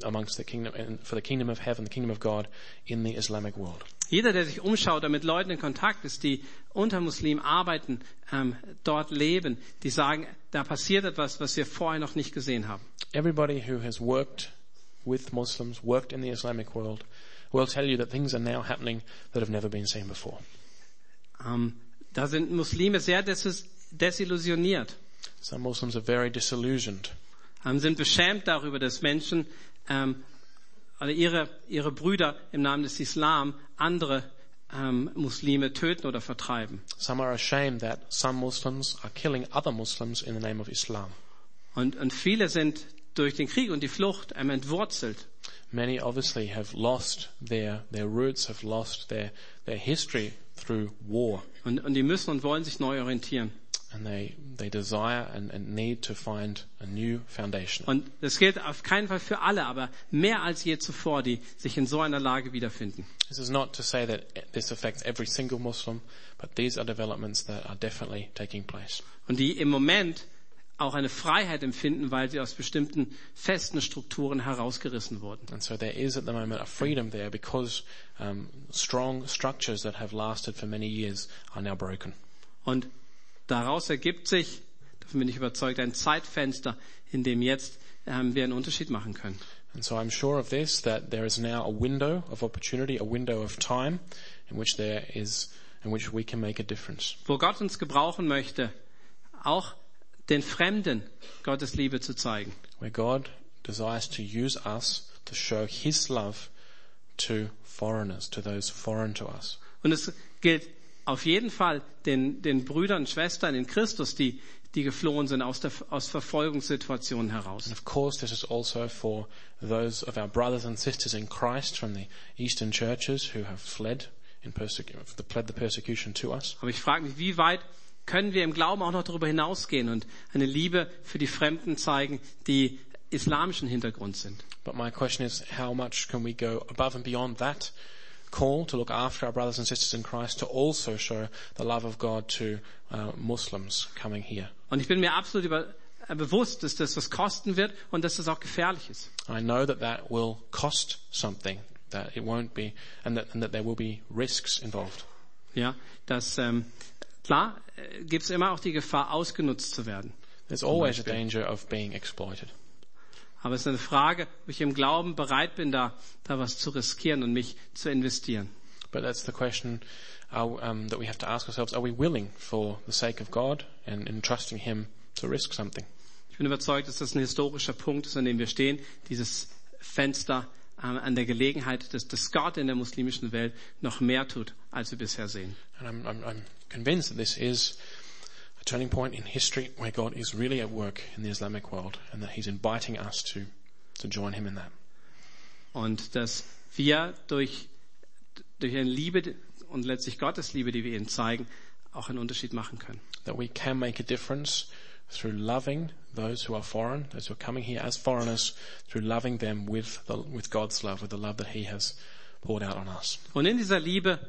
amongst the kingdom, for the kingdom of heaven, the kingdom of God in the Islamic world. Jeder, der sich umschaut, der mit Leuten in Kontakt ist, die unter Muslimen arbeiten, ähm, dort leben, die sagen, da passiert etwas, was wir vorher noch nicht gesehen haben. Everybody who has worked with Muslims, worked in the Islamic world, will tell you that things are now happening that have never been seen before. Ähm, da sind Muslime sehr des desillusioniert, Some Muslims are very disillusioned. ähm, sind beschämt darüber, dass Menschen ähm, oder ihre, ihre Brüder im Namen des Islam andere ähm, Muslime töten oder vertreiben. Some are ashamed that some Muslims are killing other Muslims in the name of Islam. Und, und viele sind durch den Krieg und die Flucht ähm, entwurzelt. Many obviously have lost their, their roots, have lost their, their history through war. Und, und die müssen und wollen sich neu orientieren. And they, they desire and, and need to find a new foundation. Und das gilt auf keinen Fall für alle, aber mehr als je zuvor, die sich in so einer Lage wiederfinden. This is not to say that this affects every single Muslim, but these are developments that are definitely taking place. Und die im Moment auch eine Freiheit empfinden, weil sie aus bestimmten festen Strukturen herausgerissen wurden. And so there is at the moment a freedom there because um, strong structures that have lasted for many years are now broken. Und daraus ergibt sich, davon bin ich überzeugt, ein Zeitfenster, in dem jetzt ähm, wir einen Unterschied machen können. And so I'm sure of this, that there is now a window of opportunity, a window of time in which there is, in which we can make a difference. Wo Gott uns gebrauchen möchte, auch den Fremden Gottes Liebe zu zeigen. Where God desires to use us to show His love to foreigners, to those foreign to us. Und es gilt auf jeden Fall den, den Brüdern und Schwestern in Christus, die, die geflohen sind aus, der, aus Verfolgungssituationen heraus. And of course, this is also for those of our brothers and sisters in Christ from the Eastern churches who have fled in fled the persecution to us. Aber ich frage mich, wie weit können wir im Glauben auch noch darüber hinausgehen und eine Liebe für die Fremden zeigen, die islamischen Hintergrund sind. But my question is, how much can we go above and beyond that call to look after our brothers and sisters in Christ to also show the love of God to uh, Muslims coming here? Und ich bin mir absolut über, äh, bewusst, dass das was kosten wird und dass das auch gefährlich ist. I know that that will cost something, that it won't be, and that, and that there will be risks involved. Ja, dass ähm, klar äh, gibt es immer auch die Gefahr, ausgenutzt zu werden. There's always a danger of being exploited. Aber es ist eine Frage, ob ich im Glauben bereit bin, da, da was zu riskieren und mich zu investieren. But that's the question are, um, that we have to ask ourselves. Are we willing for the sake of God and in trusting Him to risk something? Ich bin überzeugt, dass das ein historischer Punkt ist, an dem wir stehen, dieses Fenster ähm, an der Gelegenheit, dass, dass Gott in der muslimischen Welt noch mehr tut, als wir bisher sehen. And I'm, I'm, I'm convinced that this is a turning point in history where God is really at work in the Islamic world and that He's inviting us to, to join Him in that. Und dass wir durch, durch eine Liebe und letztlich Gottes Liebe, die wir ihnen zeigen, auch einen Unterschied machen können. That we can make a difference through loving those who are foreign, those who are coming here as foreigners, through loving them with, the, with God's love, with the love that He has poured out on us. Und in dieser Liebe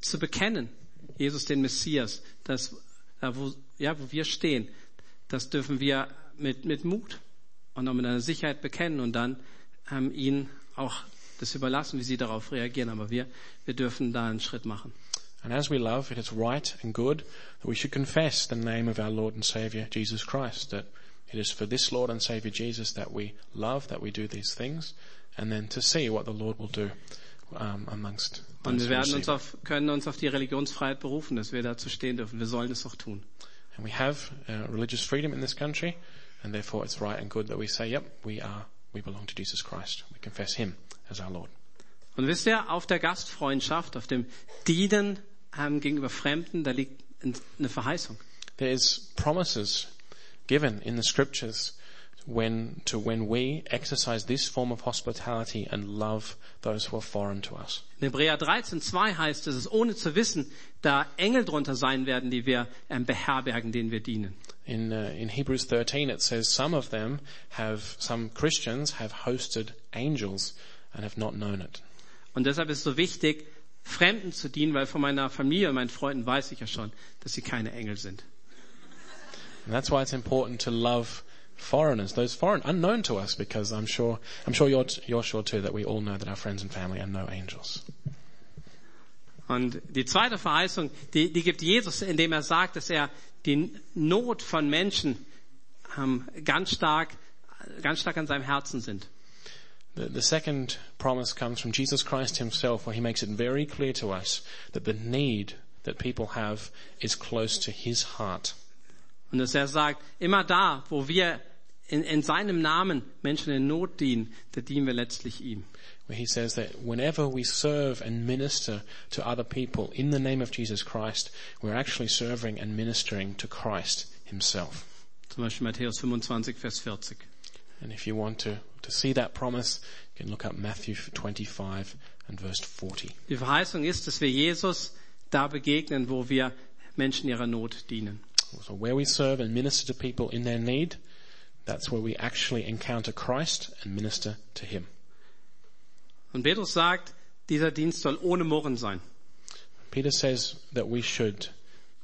zu bekennen, Jesus den Messias, das, da wo, ja, wo wir stehen, das dürfen wir mit, mit Mut und auch mit einer Sicherheit bekennen und dann ähm, ihnen auch das überlassen, wie sie darauf reagieren. Aber wir, wir dürfen da einen Schritt machen. And as we love, it is right and good that we should confess the name of our Lord and Saviour, Jesus Christ, that it is for this Lord and Saviour Jesus that we love, that we do these things, and then to see what the Lord will do um, amongst Und wir werden uns auf, können uns auf die Religionsfreiheit berufen, dass wir dazu stehen dürfen. Wir sollen es auch tun. And we have uh, religious freedom in this country, And therefore it's right and good that we say, yep, we are, we belong to Jesus Christ. We confess Him as our Lord. Und wisst ihr, auf der Gastfreundschaft, auf dem Dienen ähm, gegenüber Fremden, da liegt eine Verheißung. There is promises given in the scriptures when, to when we exercise this form of hospitality and love those who are foreign to us. In Hebräer 13, 2 heißt es, es ohne zu wissen, da Engel drunter sein werden, die wir ähm, beherbergen, denen wir dienen. In, uh, in Hebrews 13 it says some of them have, some Christians have hosted angels and have not known it. Und deshalb ist es so wichtig, Fremden zu dienen, weil von meiner Familie und meinen Freunden weiß ich ja schon, dass sie keine Engel sind. And that's why it's important to love foreigners, those foreign, unknown to us, because I'm sure, I'm sure you're, you're sure too that we all know that our friends and family are no angels. Und die zweite Verheißung, die, die gibt Jesus, indem er sagt, dass er die Not von Menschen ähm, ganz stark, ganz stark an seinem Herzen sind. The, the second promise comes from Jesus Christ himself where he makes it very clear to us that the need that people have is close to his heart. Und dass er sagt, immer da, wo wir in, in seinem Namen Menschen in Not dienen, da dienen wir letztlich ihm. Where he says that whenever we serve and minister to other people in the name of Jesus Christ, we're actually serving and ministering to Christ himself. Zum Beispiel Matthäus 25, Vers 40. And if you want to, to see that promise, you can look up Matthew 25 and verse 40. Die Verheißung ist, dass wir Jesus da begegnen, wo wir Menschen ihrer Not dienen. So where we serve and minister to people in their need, that's where we actually encounter Christ and minister to Him. Und Petrus sagt, dieser Dienst soll ohne Murren sein. Peter says that we should,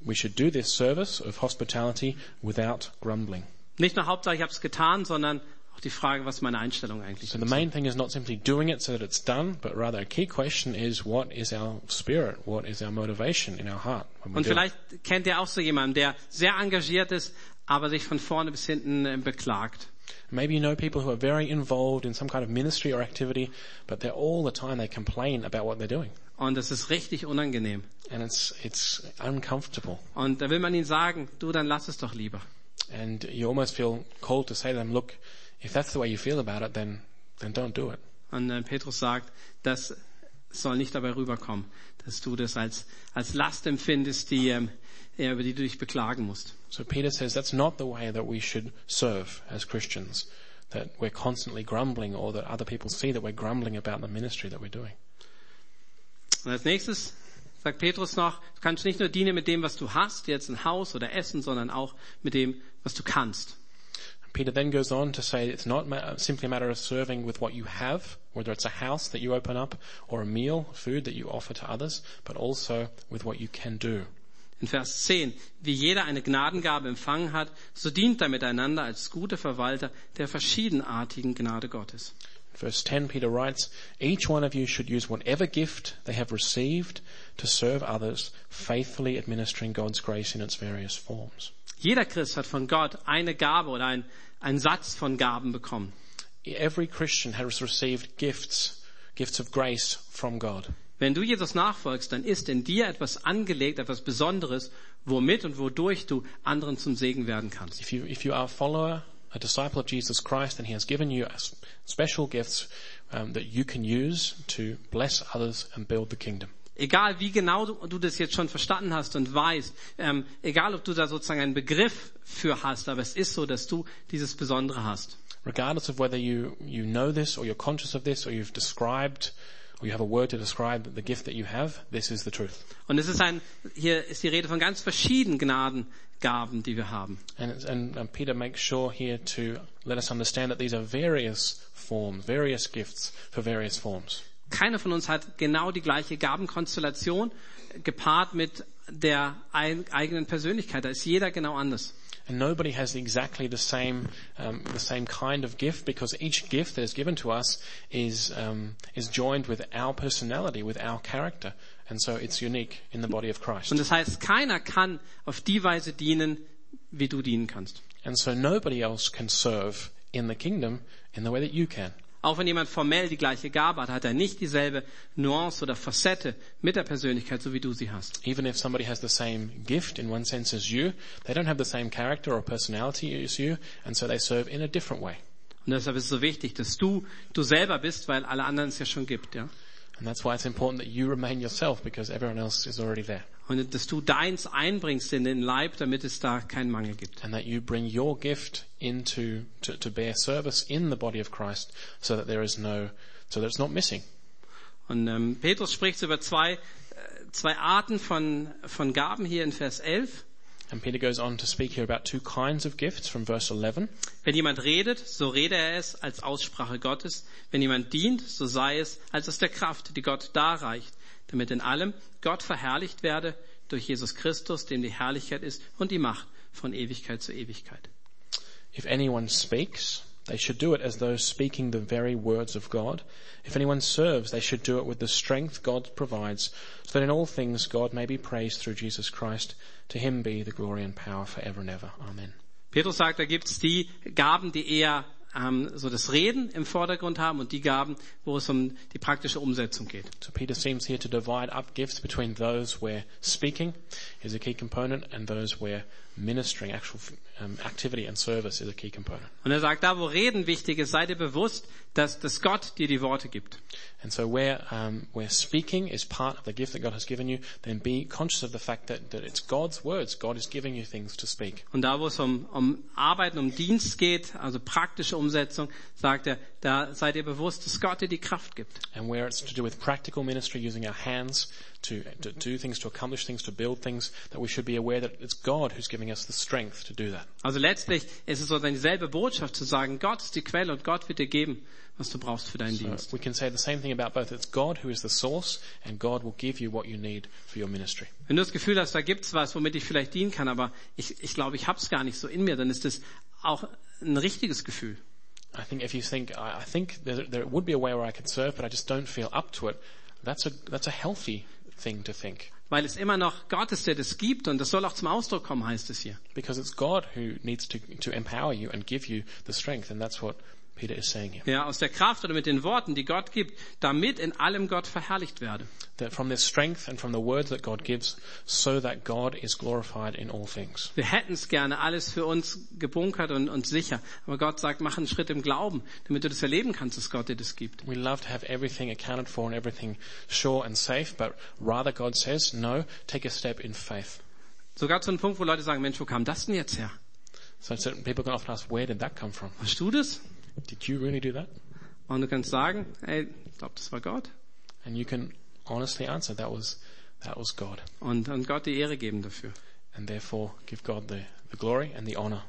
we should do this service of hospitality without grumbling. Nicht nur Hauptsache, ich habe es getan, sondern auch die Frage, was meine Einstellung eigentlich So the ist. main thing is not simply doing it so that it's done, but rather a key question is what is our spirit? What is our motivation in our heart? Und it? vielleicht kennt ihr auch so jemanden, der sehr engagiert ist, aber sich von vorne bis hinten äh, beklagt. Maybe you know people who are very involved in some kind of ministry or activity, but they're all the time they complain about what they're doing. Und das ist richtig unangenehm. And it's, it's uncomfortable. Und da will man ihnen sagen, du, dann lass es doch lieber. And you almost feel called to say to them, look, if that's the way you feel about it, then, then don't do it. Und äh, Petrus sagt, das soll nicht dabei rüberkommen, dass du das als, als Last empfindest, die, ähm, ja, über die du dich beklagen musst. So Peter says that's not the way that we should serve as Christians, that we're constantly grumbling or that other people see that we're grumbling about the ministry that we're doing. Und als nächstes sagt Petrus noch, du kannst nicht nur dienen mit dem, was du hast, jetzt ein Haus oder Essen, sondern auch mit dem, was du kannst. Peter then goes on to say it's not ma- simply a matter of serving with what you have, whether it's a house that you open up or a meal, food that you offer to others, but also with what you can do. In Vers 10, wie jeder eine Gnadengabe empfangen hat, so dient er miteinander als gute Verwalter der verschiedenartigen Gnade Gottes. Verse 10, Peter writes, Each one of you should use whatever gift they have received to serve others, faithfully administering God's grace in its various forms. Jeder Christ hat von Gott eine Gabe oder ein, einen Satz von Gaben bekommen. Every Christian has received gifts, gifts of grace from God. Wenn du Jesus nachfolgst, dann ist in dir etwas angelegt, etwas Besonderes, womit und wodurch du anderen zum Segen werden kannst. If you, if you are a follower, a disciple of Jesus Christ, then He has given you special gifts um, that you can use to bless others and build the kingdom. Egal wie genau du, du das jetzt schon verstanden hast und weißt, ähm, egal ob du da sozusagen einen Begriff für hast, aber es ist so, dass du dieses Besondere hast. Regardless of whether you, you know this or you're conscious of this or you've described or you have a word to describe the gift that you have, this is the truth. Und es ist ein, hier ist die Rede von ganz verschiedenen Gnadengaben, die wir haben. And, and, and Peter makes sure here to let us understand that these are various forms, various gifts for various forms. Keiner von uns hat genau die gleiche Gabenkonstellation gepaart mit der eigenen Persönlichkeit. Da ist jeder genau anders. And nobody has exactly the same, um, the same kind of gift because each gift that is given to us is, um, is joined with our personality, with our character. And so it's unique in the body of Christ. Und das heißt, keiner kann auf die Weise dienen, wie du dienen kannst. And so nobody else can serve in the kingdom in the way that you can. Auch wenn jemand formell die gleiche Gabe hat, hat er nicht dieselbe Nuance oder Facette mit der Persönlichkeit, so wie du sie hast. Even if somebody has the same gift in one sense as you, they don't have the same character or personality as you, and so they serve in a different way. Und deshalb ist es so wichtig, dass du du selber bist, weil alle anderen es ja schon gibt, ja. And that's why it's important that you remain yourself because everyone else is already there. Und dass du deins einbringst in den Leib, damit es da keinen Mangel gibt. And that you bring your gift into, to, to bear service in the body of Christ so that there is no, so that it's not missing. Und ähm, Petrus spricht über zwei, äh, zwei Arten von, von Gaben hier in Vers 11. And Peter goes on to speak here about two kinds of gifts from verse 11. Wenn jemand redet, so rede er es als Aussprache Gottes. Wenn jemand dient, so sei es als aus der Kraft, die Gott darreicht, damit in allem Gott verherrlicht werde durch Jesus Christus, dem die Herrlichkeit ist und die Macht von Ewigkeit zu Ewigkeit. If anyone speaks, they should do it as though speaking the very words of God. If anyone serves, they should do it with the strength God provides, so that in all things God may be praised through Jesus Christ. To him be the glory and power forever and ever. Amen. Petrus sagt, da gibt's die Gaben, die eher ähm, so das Reden im Vordergrund haben und die Gaben, wo es um die praktische Umsetzung geht. So Peter seems here to divide up gifts between those where speaking is a key component and those where ministering, actual um, activity and service is a key component. Und er sagt, da wo Reden wichtig ist, sei dir bewusst, dass, dass Gott dir die Worte gibt. And so where, um, where speaking is part of the gift that God has given you, then be conscious of the fact that, that it's God's words. God is giving you things to speak. Und da wo es um, um Arbeiten, um Dienst geht, also praktische Umsetzung, sagt er, da sei dir bewusst, dass Gott dir die Kraft gibt. And where it's to do with practical ministry, using our hands to, to do things, to accomplish things, to build things, that we should be aware that it's God who's giving us the strength to do that. Also letztlich ist es so dieselbe Botschaft zu sagen, Gott ist die Quelle und Gott wird dir geben, was du brauchst für deinen So Dienst. we can say the same thing about both. It's God who is the source, and God will give you what you need for your ministry. Wenn du das Gefühl hast, da gibt's was, womit ich vielleicht dienen kann, aber ich, ich glaube, ich hab's gar nicht so in mir, dann ist das auch ein richtiges Gefühl. I think if you think, I, I think there, there would be a way where I could serve, but I just don't feel up to it, that's a, that's a healthy thing to think. Weil es immer noch Gott ist, der das gibt und das soll auch zum Ausdruck kommen, heißt es hier. Because it's God who needs to, to empower you and give you the strength, and that's what Peter is saying here. Ja, aus der Kraft oder mit den Worten, die Gott gibt, damit in allem Gott verherrlicht werde. That from this strength and from the words that God gives, so that God is glorified in all things. Wir hätten es gerne alles für uns gebunkert und, und sicher. Aber Gott sagt, mach einen Schritt im Glauben, damit du das erleben kannst, dass Gott dir das gibt. We love to have everything accounted for and everything sure and safe, but rather God says, no, take a step in faith. Sogar zu einem Punkt, wo Leute sagen, Mensch, wo kam das denn jetzt her? So people can often ask, where did that come from? Hast du das? Did you really do that? Und du kannst sagen, ey, ich glaube, das war Gott. And you can honestly answer, that was, that was God. Und, und Gott die Ehre geben dafür. And therefore give God the, the glory and the honor.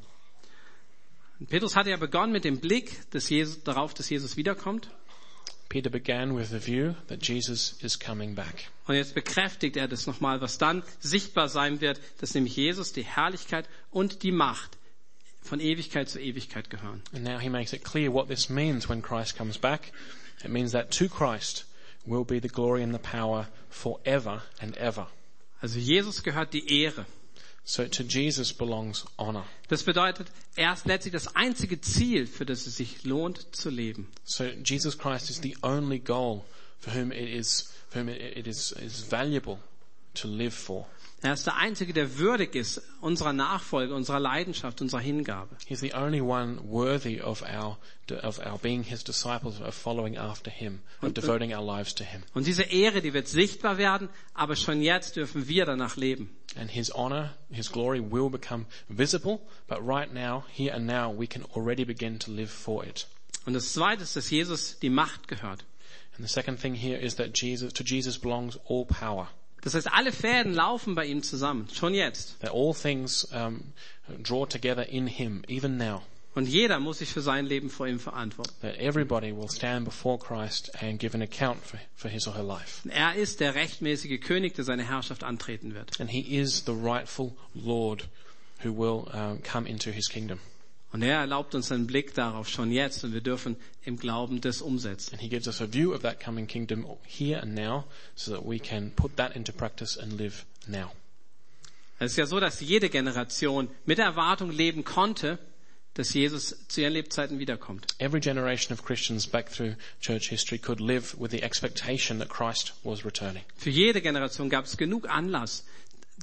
Und Petrus hatte ja begonnen mit dem Blick dass Jesus, darauf, dass Jesus wiederkommt. Peter began with the view that Jesus is coming back. Und jetzt bekräftigt er das nochmal, was dann sichtbar sein wird, dass nämlich Jesus die Herrlichkeit und die Macht von Ewigkeit zu Ewigkeit gehören. And now he makes it clear what this means when Christ comes back. It means that to Christ will be the glory and the power forever and ever. Also Jesus gehört die Ehre. So to Jesus belongs honor. Das bedeutet, er ist letztlich das einzige Ziel, für das es sich lohnt zu leben. So Jesus Christ is the only goal for whom it is, for whom it is, is valuable to live for. Er ist der Einzige, der würdig ist unserer Nachfolge, unserer Leidenschaft, unserer Hingabe. He's the only one worthy of our, of our being his disciples, of following after him, of devoting our lives to him. Und diese Ehre, die wird sichtbar werden, aber schon jetzt dürfen wir danach leben. And his honor, his glory will become visible, but right now, here and now, we can already begin to live for it. Und das Zweite ist, dass Jesus die Macht gehört. And the second thing here is that Jesus, to Jesus belongs all power. Das heißt, alle Fäden laufen bei ihm zusammen, schon jetzt. That all things um, draw together in him, even now. Und jeder muss sich für sein Leben vor ihm verantworten. That everybody will stand before Christ and give an account for, for his or her life. Er ist der rechtmäßige König, der seine Herrschaft antreten wird. And he is the rightful Lord who will um, come into his kingdom. Und er erlaubt uns einen Blick darauf schon jetzt und wir dürfen im Glauben das umsetzen. And he gives us a view of that coming kingdom here and now so that we can put that into practice and live now. Es ist ja so, dass jede Generation mit der Erwartung leben konnte, dass Jesus zu ihren Lebzeiten wiederkommt. Every generation of Christians back through church history could live with the expectation that Christ was returning. Für jede Generation gab es genug Anlass,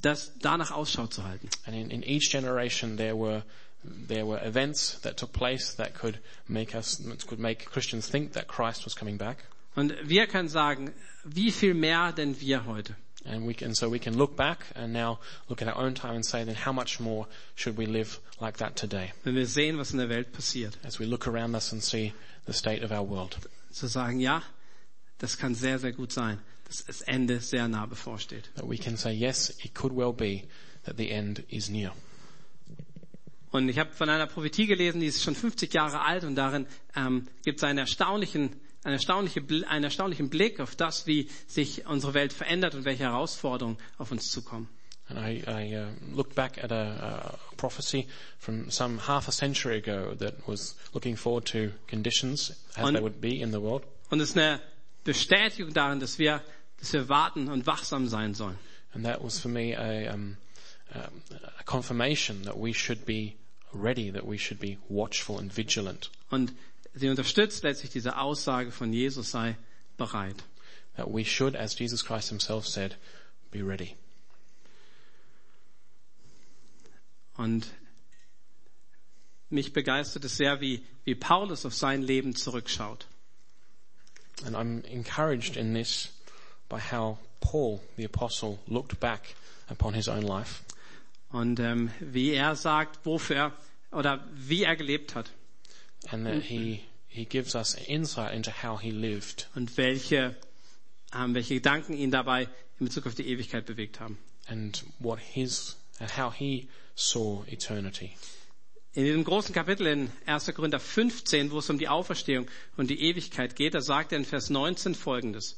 das danach Ausschau zu halten. And in, in each generation there were there were events that took place that could make us could make Christians think that Christ was coming back. Und wir können sagen, wie viel mehr denn wir heute? And we can, so we can look back and now look at our own time and say, then how much more should we live like that today? Wenn wir sehen, was in der Welt passiert. As we look around us and see the state of our world. Zu sagen, ja, das kann sehr, sehr gut sein, dass das Ende sehr nah bevorsteht. That we can say, yes, it could well be that the end is near. Und ich habe von einer Prophetie gelesen, die ist schon 50 Jahre alt und darin ähm, gibt es einen erstaunlichen, einen, erstaunliche, einen erstaunlichen Blick auf das, wie sich unsere Welt verändert und welche Herausforderungen auf uns zukommen. And I, I uh, looked back at a, a prophecy from some half a century ago that was looking forward to conditions as Und- they would be in the world. Und es ist eine Bestätigung darin, dass wir, dass wir warten und wachsam sein sollen. And that was for me a, um, a confirmation that we should be ready, that we should be watchful and vigilant, Und sie unterstützt letztlich diese Aussage von Jesus sei bereit. that we should, as Jesus Christ himself said, be ready. Und mich begeistert es sehr, wie, wie Paulus auf sein Leben zurückschaut. And I'm encouraged in this by how Paul, the apostle, looked back upon his own life Und ähm, wie er sagt, wofür er oder wie er gelebt hat and that he, he gives us insight into how he lived und welche, ähm, welche Gedanken ihn dabei in Bezug auf die Ewigkeit bewegt haben. and what his, and how he saw eternity. In diesem großen Kapitel in 1. Korinther 15, wo es um die Auferstehung und die Ewigkeit geht, da sagt er in Vers 19 folgendes.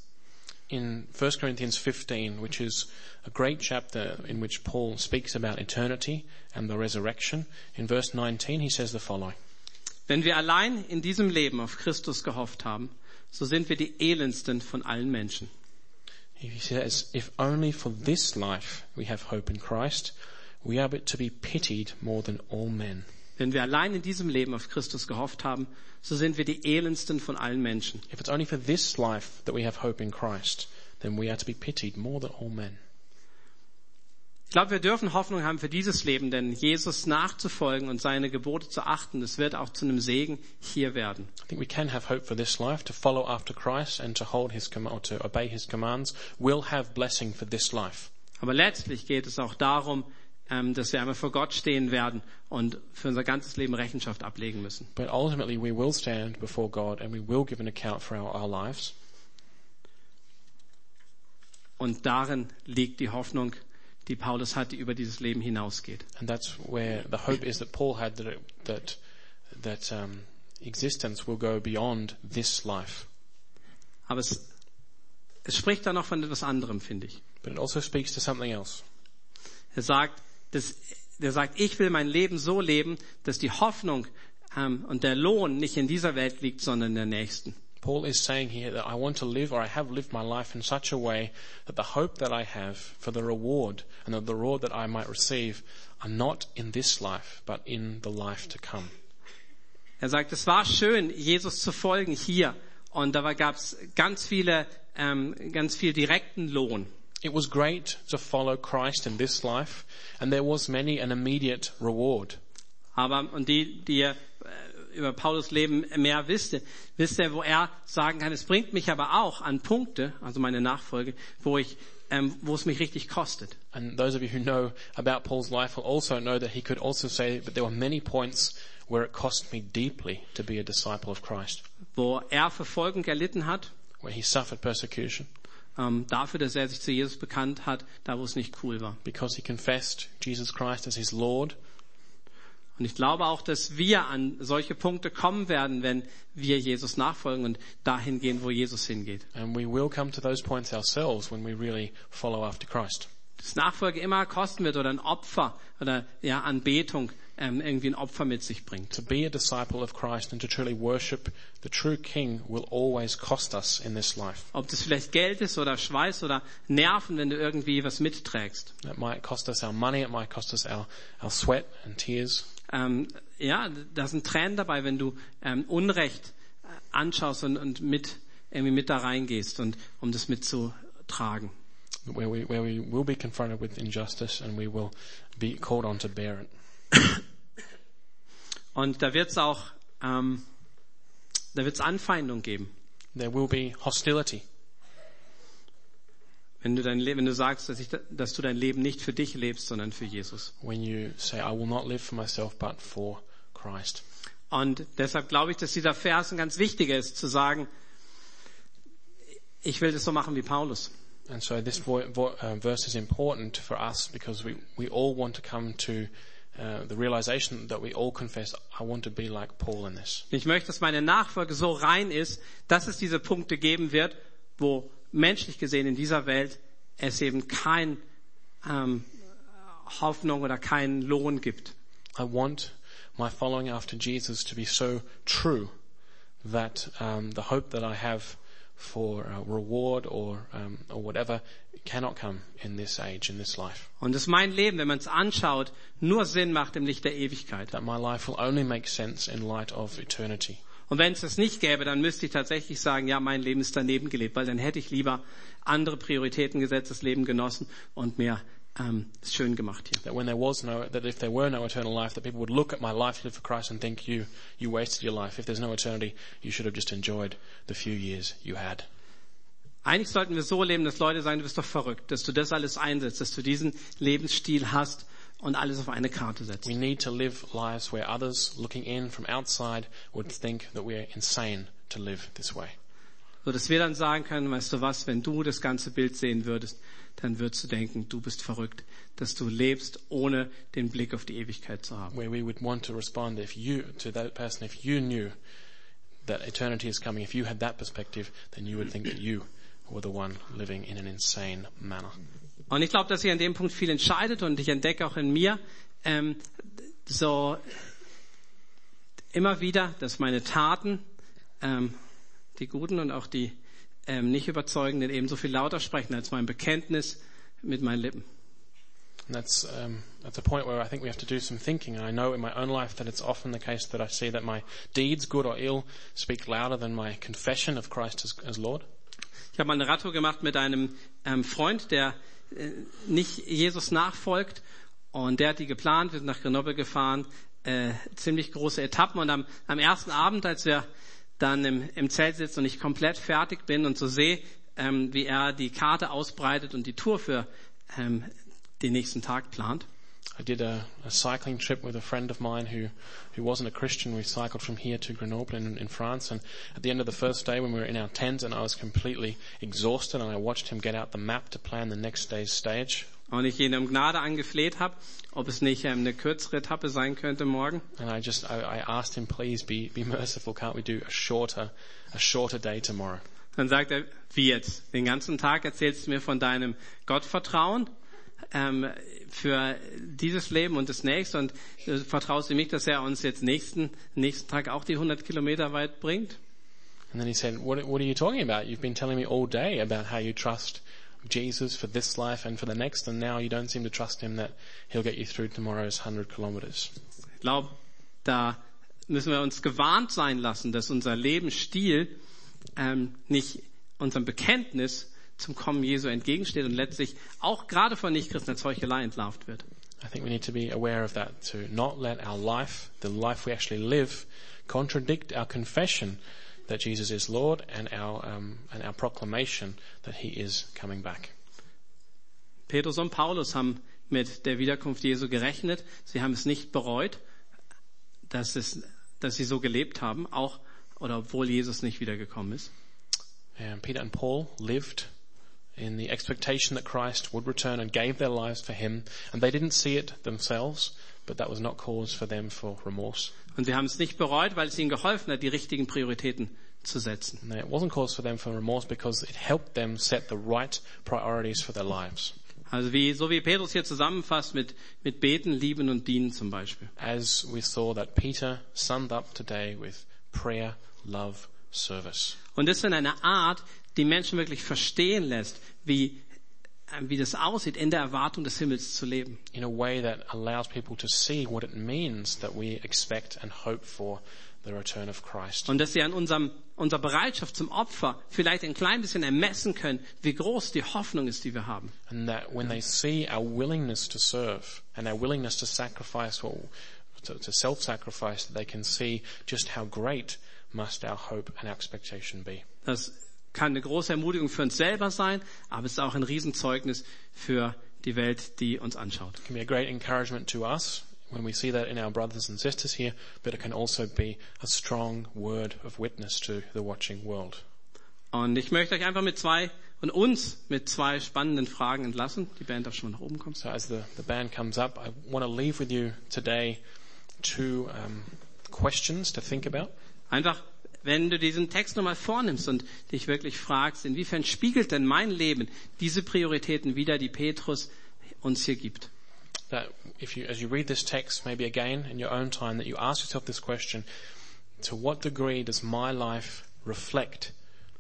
In 1 Corinthians 15, which is a great chapter in which Paul speaks about eternity and the resurrection, in verse 19 he says the following. Wenn wir allein in diesem Leben auf Christus gehofft haben, so sind wir die elendsten von allen Menschen. He says, if only for this life we have hope in Christ, we are but to be pitied more than all men. Wenn wir allein in diesem Leben auf Christus gehofft haben, so sind wir die elendsten von allen Menschen. If it's only for this life that we have hope in Christ, then we are to be pitied more than all men. Ich glaube, wir dürfen Hoffnung haben für dieses Leben, denn Jesus nachzufolgen und seine Gebote zu achten, das wird auch zu einem Segen hier werden. I think we can have hope for this life. To follow after Christ and to hold his or to obey his commands will have blessing for this life. Aber letztlich geht es auch darum, dass wir einmal vor Gott stehen werden und für unser ganzes Leben Rechenschaft ablegen müssen. But ultimately we will stand before God and we will give an account for our, our lives. Und darin liegt die Hoffnung, die Paulus hat, die über dieses Leben hinausgeht. And that's where the hope is that Paul had that, that, that um, existence will go beyond this life. Aber es, es spricht da noch von etwas anderem, finde ich. But it also speaks to something else. Er sagt, dass, der sagt, ich will mein Leben so leben, dass die Hoffnung ähm, und der Lohn nicht in dieser Welt liegt, sondern in der nächsten. Paul is saying here that I want to live or I have lived my life in such a way that the hope that I have for the reward and that the reward that I might receive are not in this life, but in the life to come. Er sagt, es war schön, Jesus zu folgen hier. Und dabei gab es ganz viele, ähm, ganz viel direkten Lohn. It was great to follow Christ in this life, and there was many an immediate reward. Aber, und die, die ihr äh, über Paulus Leben mehr wisst, wisst ihr, wo er sagen kann, es bringt mich aber auch an Punkte, also meine Nachfolge, wo ich, ähm, wo es mich richtig kostet. And those of you who know about Paul's life will also know that he could also say that there were many points where it cost me deeply to be a disciple of Christ, Wo er Verfolgung erlitten hat, where he suffered persecution ähm, dafür, dass er sich zu Jesus bekannt hat, da wo es nicht cool war. because he confessed Jesus Christ as his Lord. Und ich glaube auch, dass wir an solche Punkte kommen werden, wenn wir Jesus nachfolgen und dahin gehen, wo Jesus hingeht. And we will come to those points ourselves when we really follow after Christ. Dass Nachfolge immer kosten wird oder ein Opfer oder ja Anbetung ähm, irgendwie ein Opfer mit sich bringt. To be a disciple of Christ and to truly worship the true King will always cost us in this life. Ob das vielleicht Geld ist oder Schweiß oder Nerven, wenn du irgendwie was mitträgst. It might cost us our money, it might cost us our, our sweat and tears. ähm, ja, da sind Tränen dabei, wenn du ähm, Unrecht äh, anschaust und, und mit irgendwie mit da reingehst und um das mitzutragen. Where we, where we will be confronted with injustice and we will be called on to bear it. Und da wird es auch, ähm, da wird es Anfeindung geben. There will be hostility. Wenn du dein Leben, wenn du sagst, dass, ich, dass du dein Leben nicht für dich lebst, sondern für Jesus. when you say, I will not live for myself, but for Christ. Und deshalb glaube ich, dass dieser Vers ein ganz wichtiger ist, zu sagen, ich will das so machen wie Paulus. And so this uh, verse is important for us because we, we all want to come to uh, the realization that we all confess, I want to be like Paul in this. Ich möchte, dass meine Nachfolge so rein ist, dass es diese Punkte geben wird, wo menschlich gesehen in dieser Welt es eben kein ähm, Hoffnung oder keinen Lohn gibt. I want my following after Jesus to be so true that um, the hope that I have for uh, reward or um, or whatever cannot come in this age, in this life. Und dass mein Leben, wenn man es anschaut, nur Sinn macht im Licht der Ewigkeit. That my life will only make sense in light of eternity. Und wenn es das nicht gäbe, dann müsste ich tatsächlich sagen, ja, mein Leben ist daneben gelebt, weil dann hätte ich lieber andere Prioritäten gesetzt, das Leben genossen und mir ähm, schön gemacht hier. That when there was no, that if there were no eternal life, that people would look at my life lived for Christ and think you, you wasted your life. If there's no eternity, you should have just enjoyed the few years you had. Eigentlich sollten wir so leben, dass Leute sagen, du bist doch verrückt, dass du das alles einsetzt, dass du diesen Lebensstil hast und alles auf eine Karte setzt. We need to live lives where others looking in from outside would think that we're insane to live this way. So dass wir dann sagen können, weißt du was, wenn du das ganze Bild sehen würdest, dann würdest du denken, du bist verrückt, dass du lebst, ohne den Blick auf die Ewigkeit zu haben. Where we would want to respond if you, to that person, if you knew that eternity is coming, if you had that perspective, then you would think that you were the one living in an insane manner. Und ich glaube, dass sich an dem Punkt viel entscheidet und ich entdecke auch in mir ähm, so immer wieder, dass meine Taten, ähm, die guten und auch die ähm, nicht überzeugenden, ebenso viel lauter sprechen als mein Bekenntnis mit meinen Lippen. And that's um, that's a point where I think we have to do some thinking. And I know in my own life that it's often the case that I see that my deeds, good or ill, speak louder than my confession of Christ as, as Lord. Ich habe mal eine Radtour gemacht mit einem ähm, Freund, der äh, nicht Jesus nachfolgt und der hat die geplant. Wir sind nach Grenoble gefahren, äh, ziemlich große Etappen und am, am ersten Abend, als wir dann im, im Zelt sitzen und ich komplett fertig bin und so sehe, ähm, wie er die Karte ausbreitet und die Tour für ähm, den nächsten Tag plant. I did a, a cycling trip with a friend of mine who, who wasn't a Christian. We cycled from here to Grenoble in, in France. And at the end of the first day, when we were in our tent and I was completely exhausted and I watched him get out the map to plan the next day's stage. Und ich ihn um Gnade angefleht habe, ob es nicht ähm, eine kürzere Etappe sein könnte morgen. And I just, I, I asked him, please be, be merciful. Can't we do a shorter, a shorter day tomorrow? Dann sagt er, wie jetzt? Den ganzen Tag erzählst du mir von deinem Gottvertrauen ähm, für dieses Leben und das nächste und äh, vertraust du mich, dass er uns jetzt nächsten, nächsten Tag auch die 100 Kilometer weit bringt? And then he said, what, what are you talking about? You've been telling me all day about how you trust Jesus for this life and for the next, and now you don't seem to trust him that he'll get you through tomorrow's 100 kilometers. Ich glaube, da müssen wir uns gewarnt sein lassen, dass unser Lebensstil ähm, nicht unserem Bekenntnis zum Kommen Jesu entgegensteht und letztlich auch gerade von Nichtchristen als Heuchelei entlarvt wird. I think we need to be aware of that, to not let our life, the life we actually live, contradict our confession that Jesus is Lord and our, um, and our proclamation that he is coming back. Petrus und Paulus haben mit der Wiederkunft Jesu gerechnet. Sie haben es nicht bereut, dass, es, dass sie so gelebt haben, auch oder obwohl Jesus nicht wiedergekommen ist. And Peter and Paul lived in the expectation that Christ would return and gave their lives for him. And they didn't see it themselves, but that was not cause for them for remorse. Und sie haben es nicht bereut, weil es ihnen geholfen hat, die richtigen Prioritäten zu setzen. And it wasn't cause for them for remorse because it helped them set the right priorities for their lives. Also wie, so wie Petrus hier zusammenfasst mit, mit Beten, Lieben und Dienen zum Beispiel. As we saw that Peter summed up today with prayer, love, service. Und das in einer Art, die Menschen wirklich verstehen lässt, wie wie das aussieht, in der Erwartung des Himmels zu leben. in a way that allows people to see what it means that we expect and hope for the return of Christ. Und dass sie an unserem, unserer Bereitschaft zum Opfer vielleicht ein klein bisschen ermessen können, wie groß die Hoffnung ist, die wir haben. And that when they see our willingness to serve and our willingness to sacrifice or to, to self-sacrifice, they can see just how great must our hope and our expectation be. Das kann eine große Ermutigung für uns selber sein, aber es ist auch ein Riesenzeugnis für die Welt, die uns anschaut. It can be a great encouragement to us when we see that in our brothers and sisters here, but it can also be a strong word of witness to the watching world. Und ich möchte euch einfach mit zwei und uns mit zwei spannenden Fragen entlassen. Die Band darf schon mal nach oben kommen. So as the, the band comes up, I want to leave with you today two um, questions to think about. Einfach, wenn du diesen Text nochmal vornimmst und dich wirklich fragst, inwiefern spiegelt denn mein Leben diese Prioritäten wider, die Petrus uns hier gibt. That if you, as you read this text, maybe again in your own time, that you ask yourself this question: To what degree does my life reflect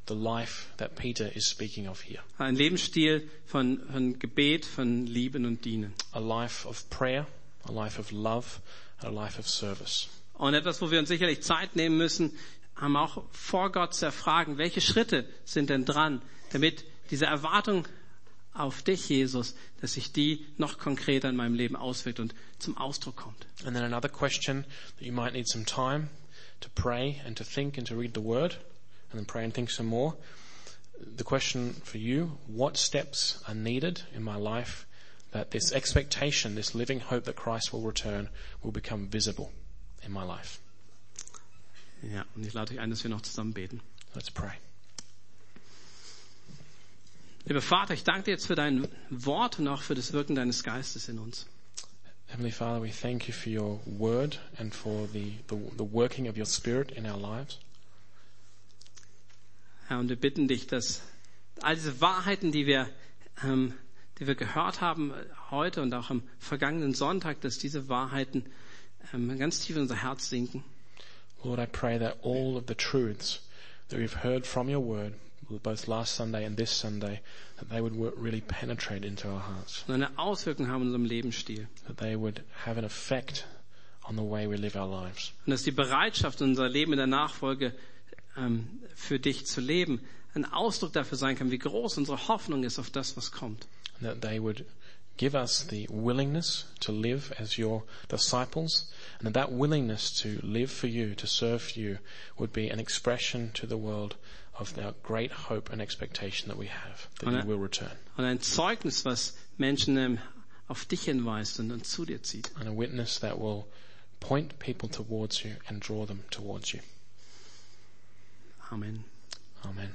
the life that Peter is speaking of here? Ein Lebensstil von, von Gebet, von Lieben und Dienen. A life of prayer, a life of love, and a life of service. Und etwas, wo wir uns sicherlich Zeit nehmen müssen, haben auch vor Gott zu erfragen, welche Schritte sind denn dran, damit diese Erwartung auf dich, Jesus, dass sich die noch konkreter in meinem Leben auswirkt und zum Ausdruck kommt. And then another question that you might need some time to pray and to think and to read the word, and then pray and think some more. The question for you, what steps are needed in my life that this expectation, this living hope that Christ will return will become visible in my life? Ja, und ich lade euch ein, dass wir noch zusammen beten. Let's pray. Lieber Vater, ich danke dir jetzt für dein Wort und auch für das Wirken deines Geistes in uns. Heavenly Father, we thank you for your word and for the, the, the working of your spirit in our lives. Herr, und wir bitten dich, dass all diese Wahrheiten, die wir, ähm, die wir gehört haben heute und auch am vergangenen Sonntag, dass diese Wahrheiten ähm, ganz tief in unser Herz sinken. Lord, I pray that all of the truths that we've heard from your word, both last Sunday and this Sunday, that they would wo- really penetrate into our hearts, und eine Auswirkung haben in unserem Lebensstil. that they would have an effect on the way we live our lives. Und dass die Bereitschaft, unser Leben in der Nachfolge ähm, für dich zu leben, ein Ausdruck dafür sein kann, wie groß unsere Hoffnung ist auf das, was kommt. And that they would give us the willingness to live as your disciples, and that willingness to live for you, to serve for you, would be an expression to the world of our great hope and expectation that we have, that you will return. Und ein Zeugnis, was Menschen auf dich hinweist und, und zu dir zieht. and a witness that will point people towards you and draw them towards you. Amen. Amen.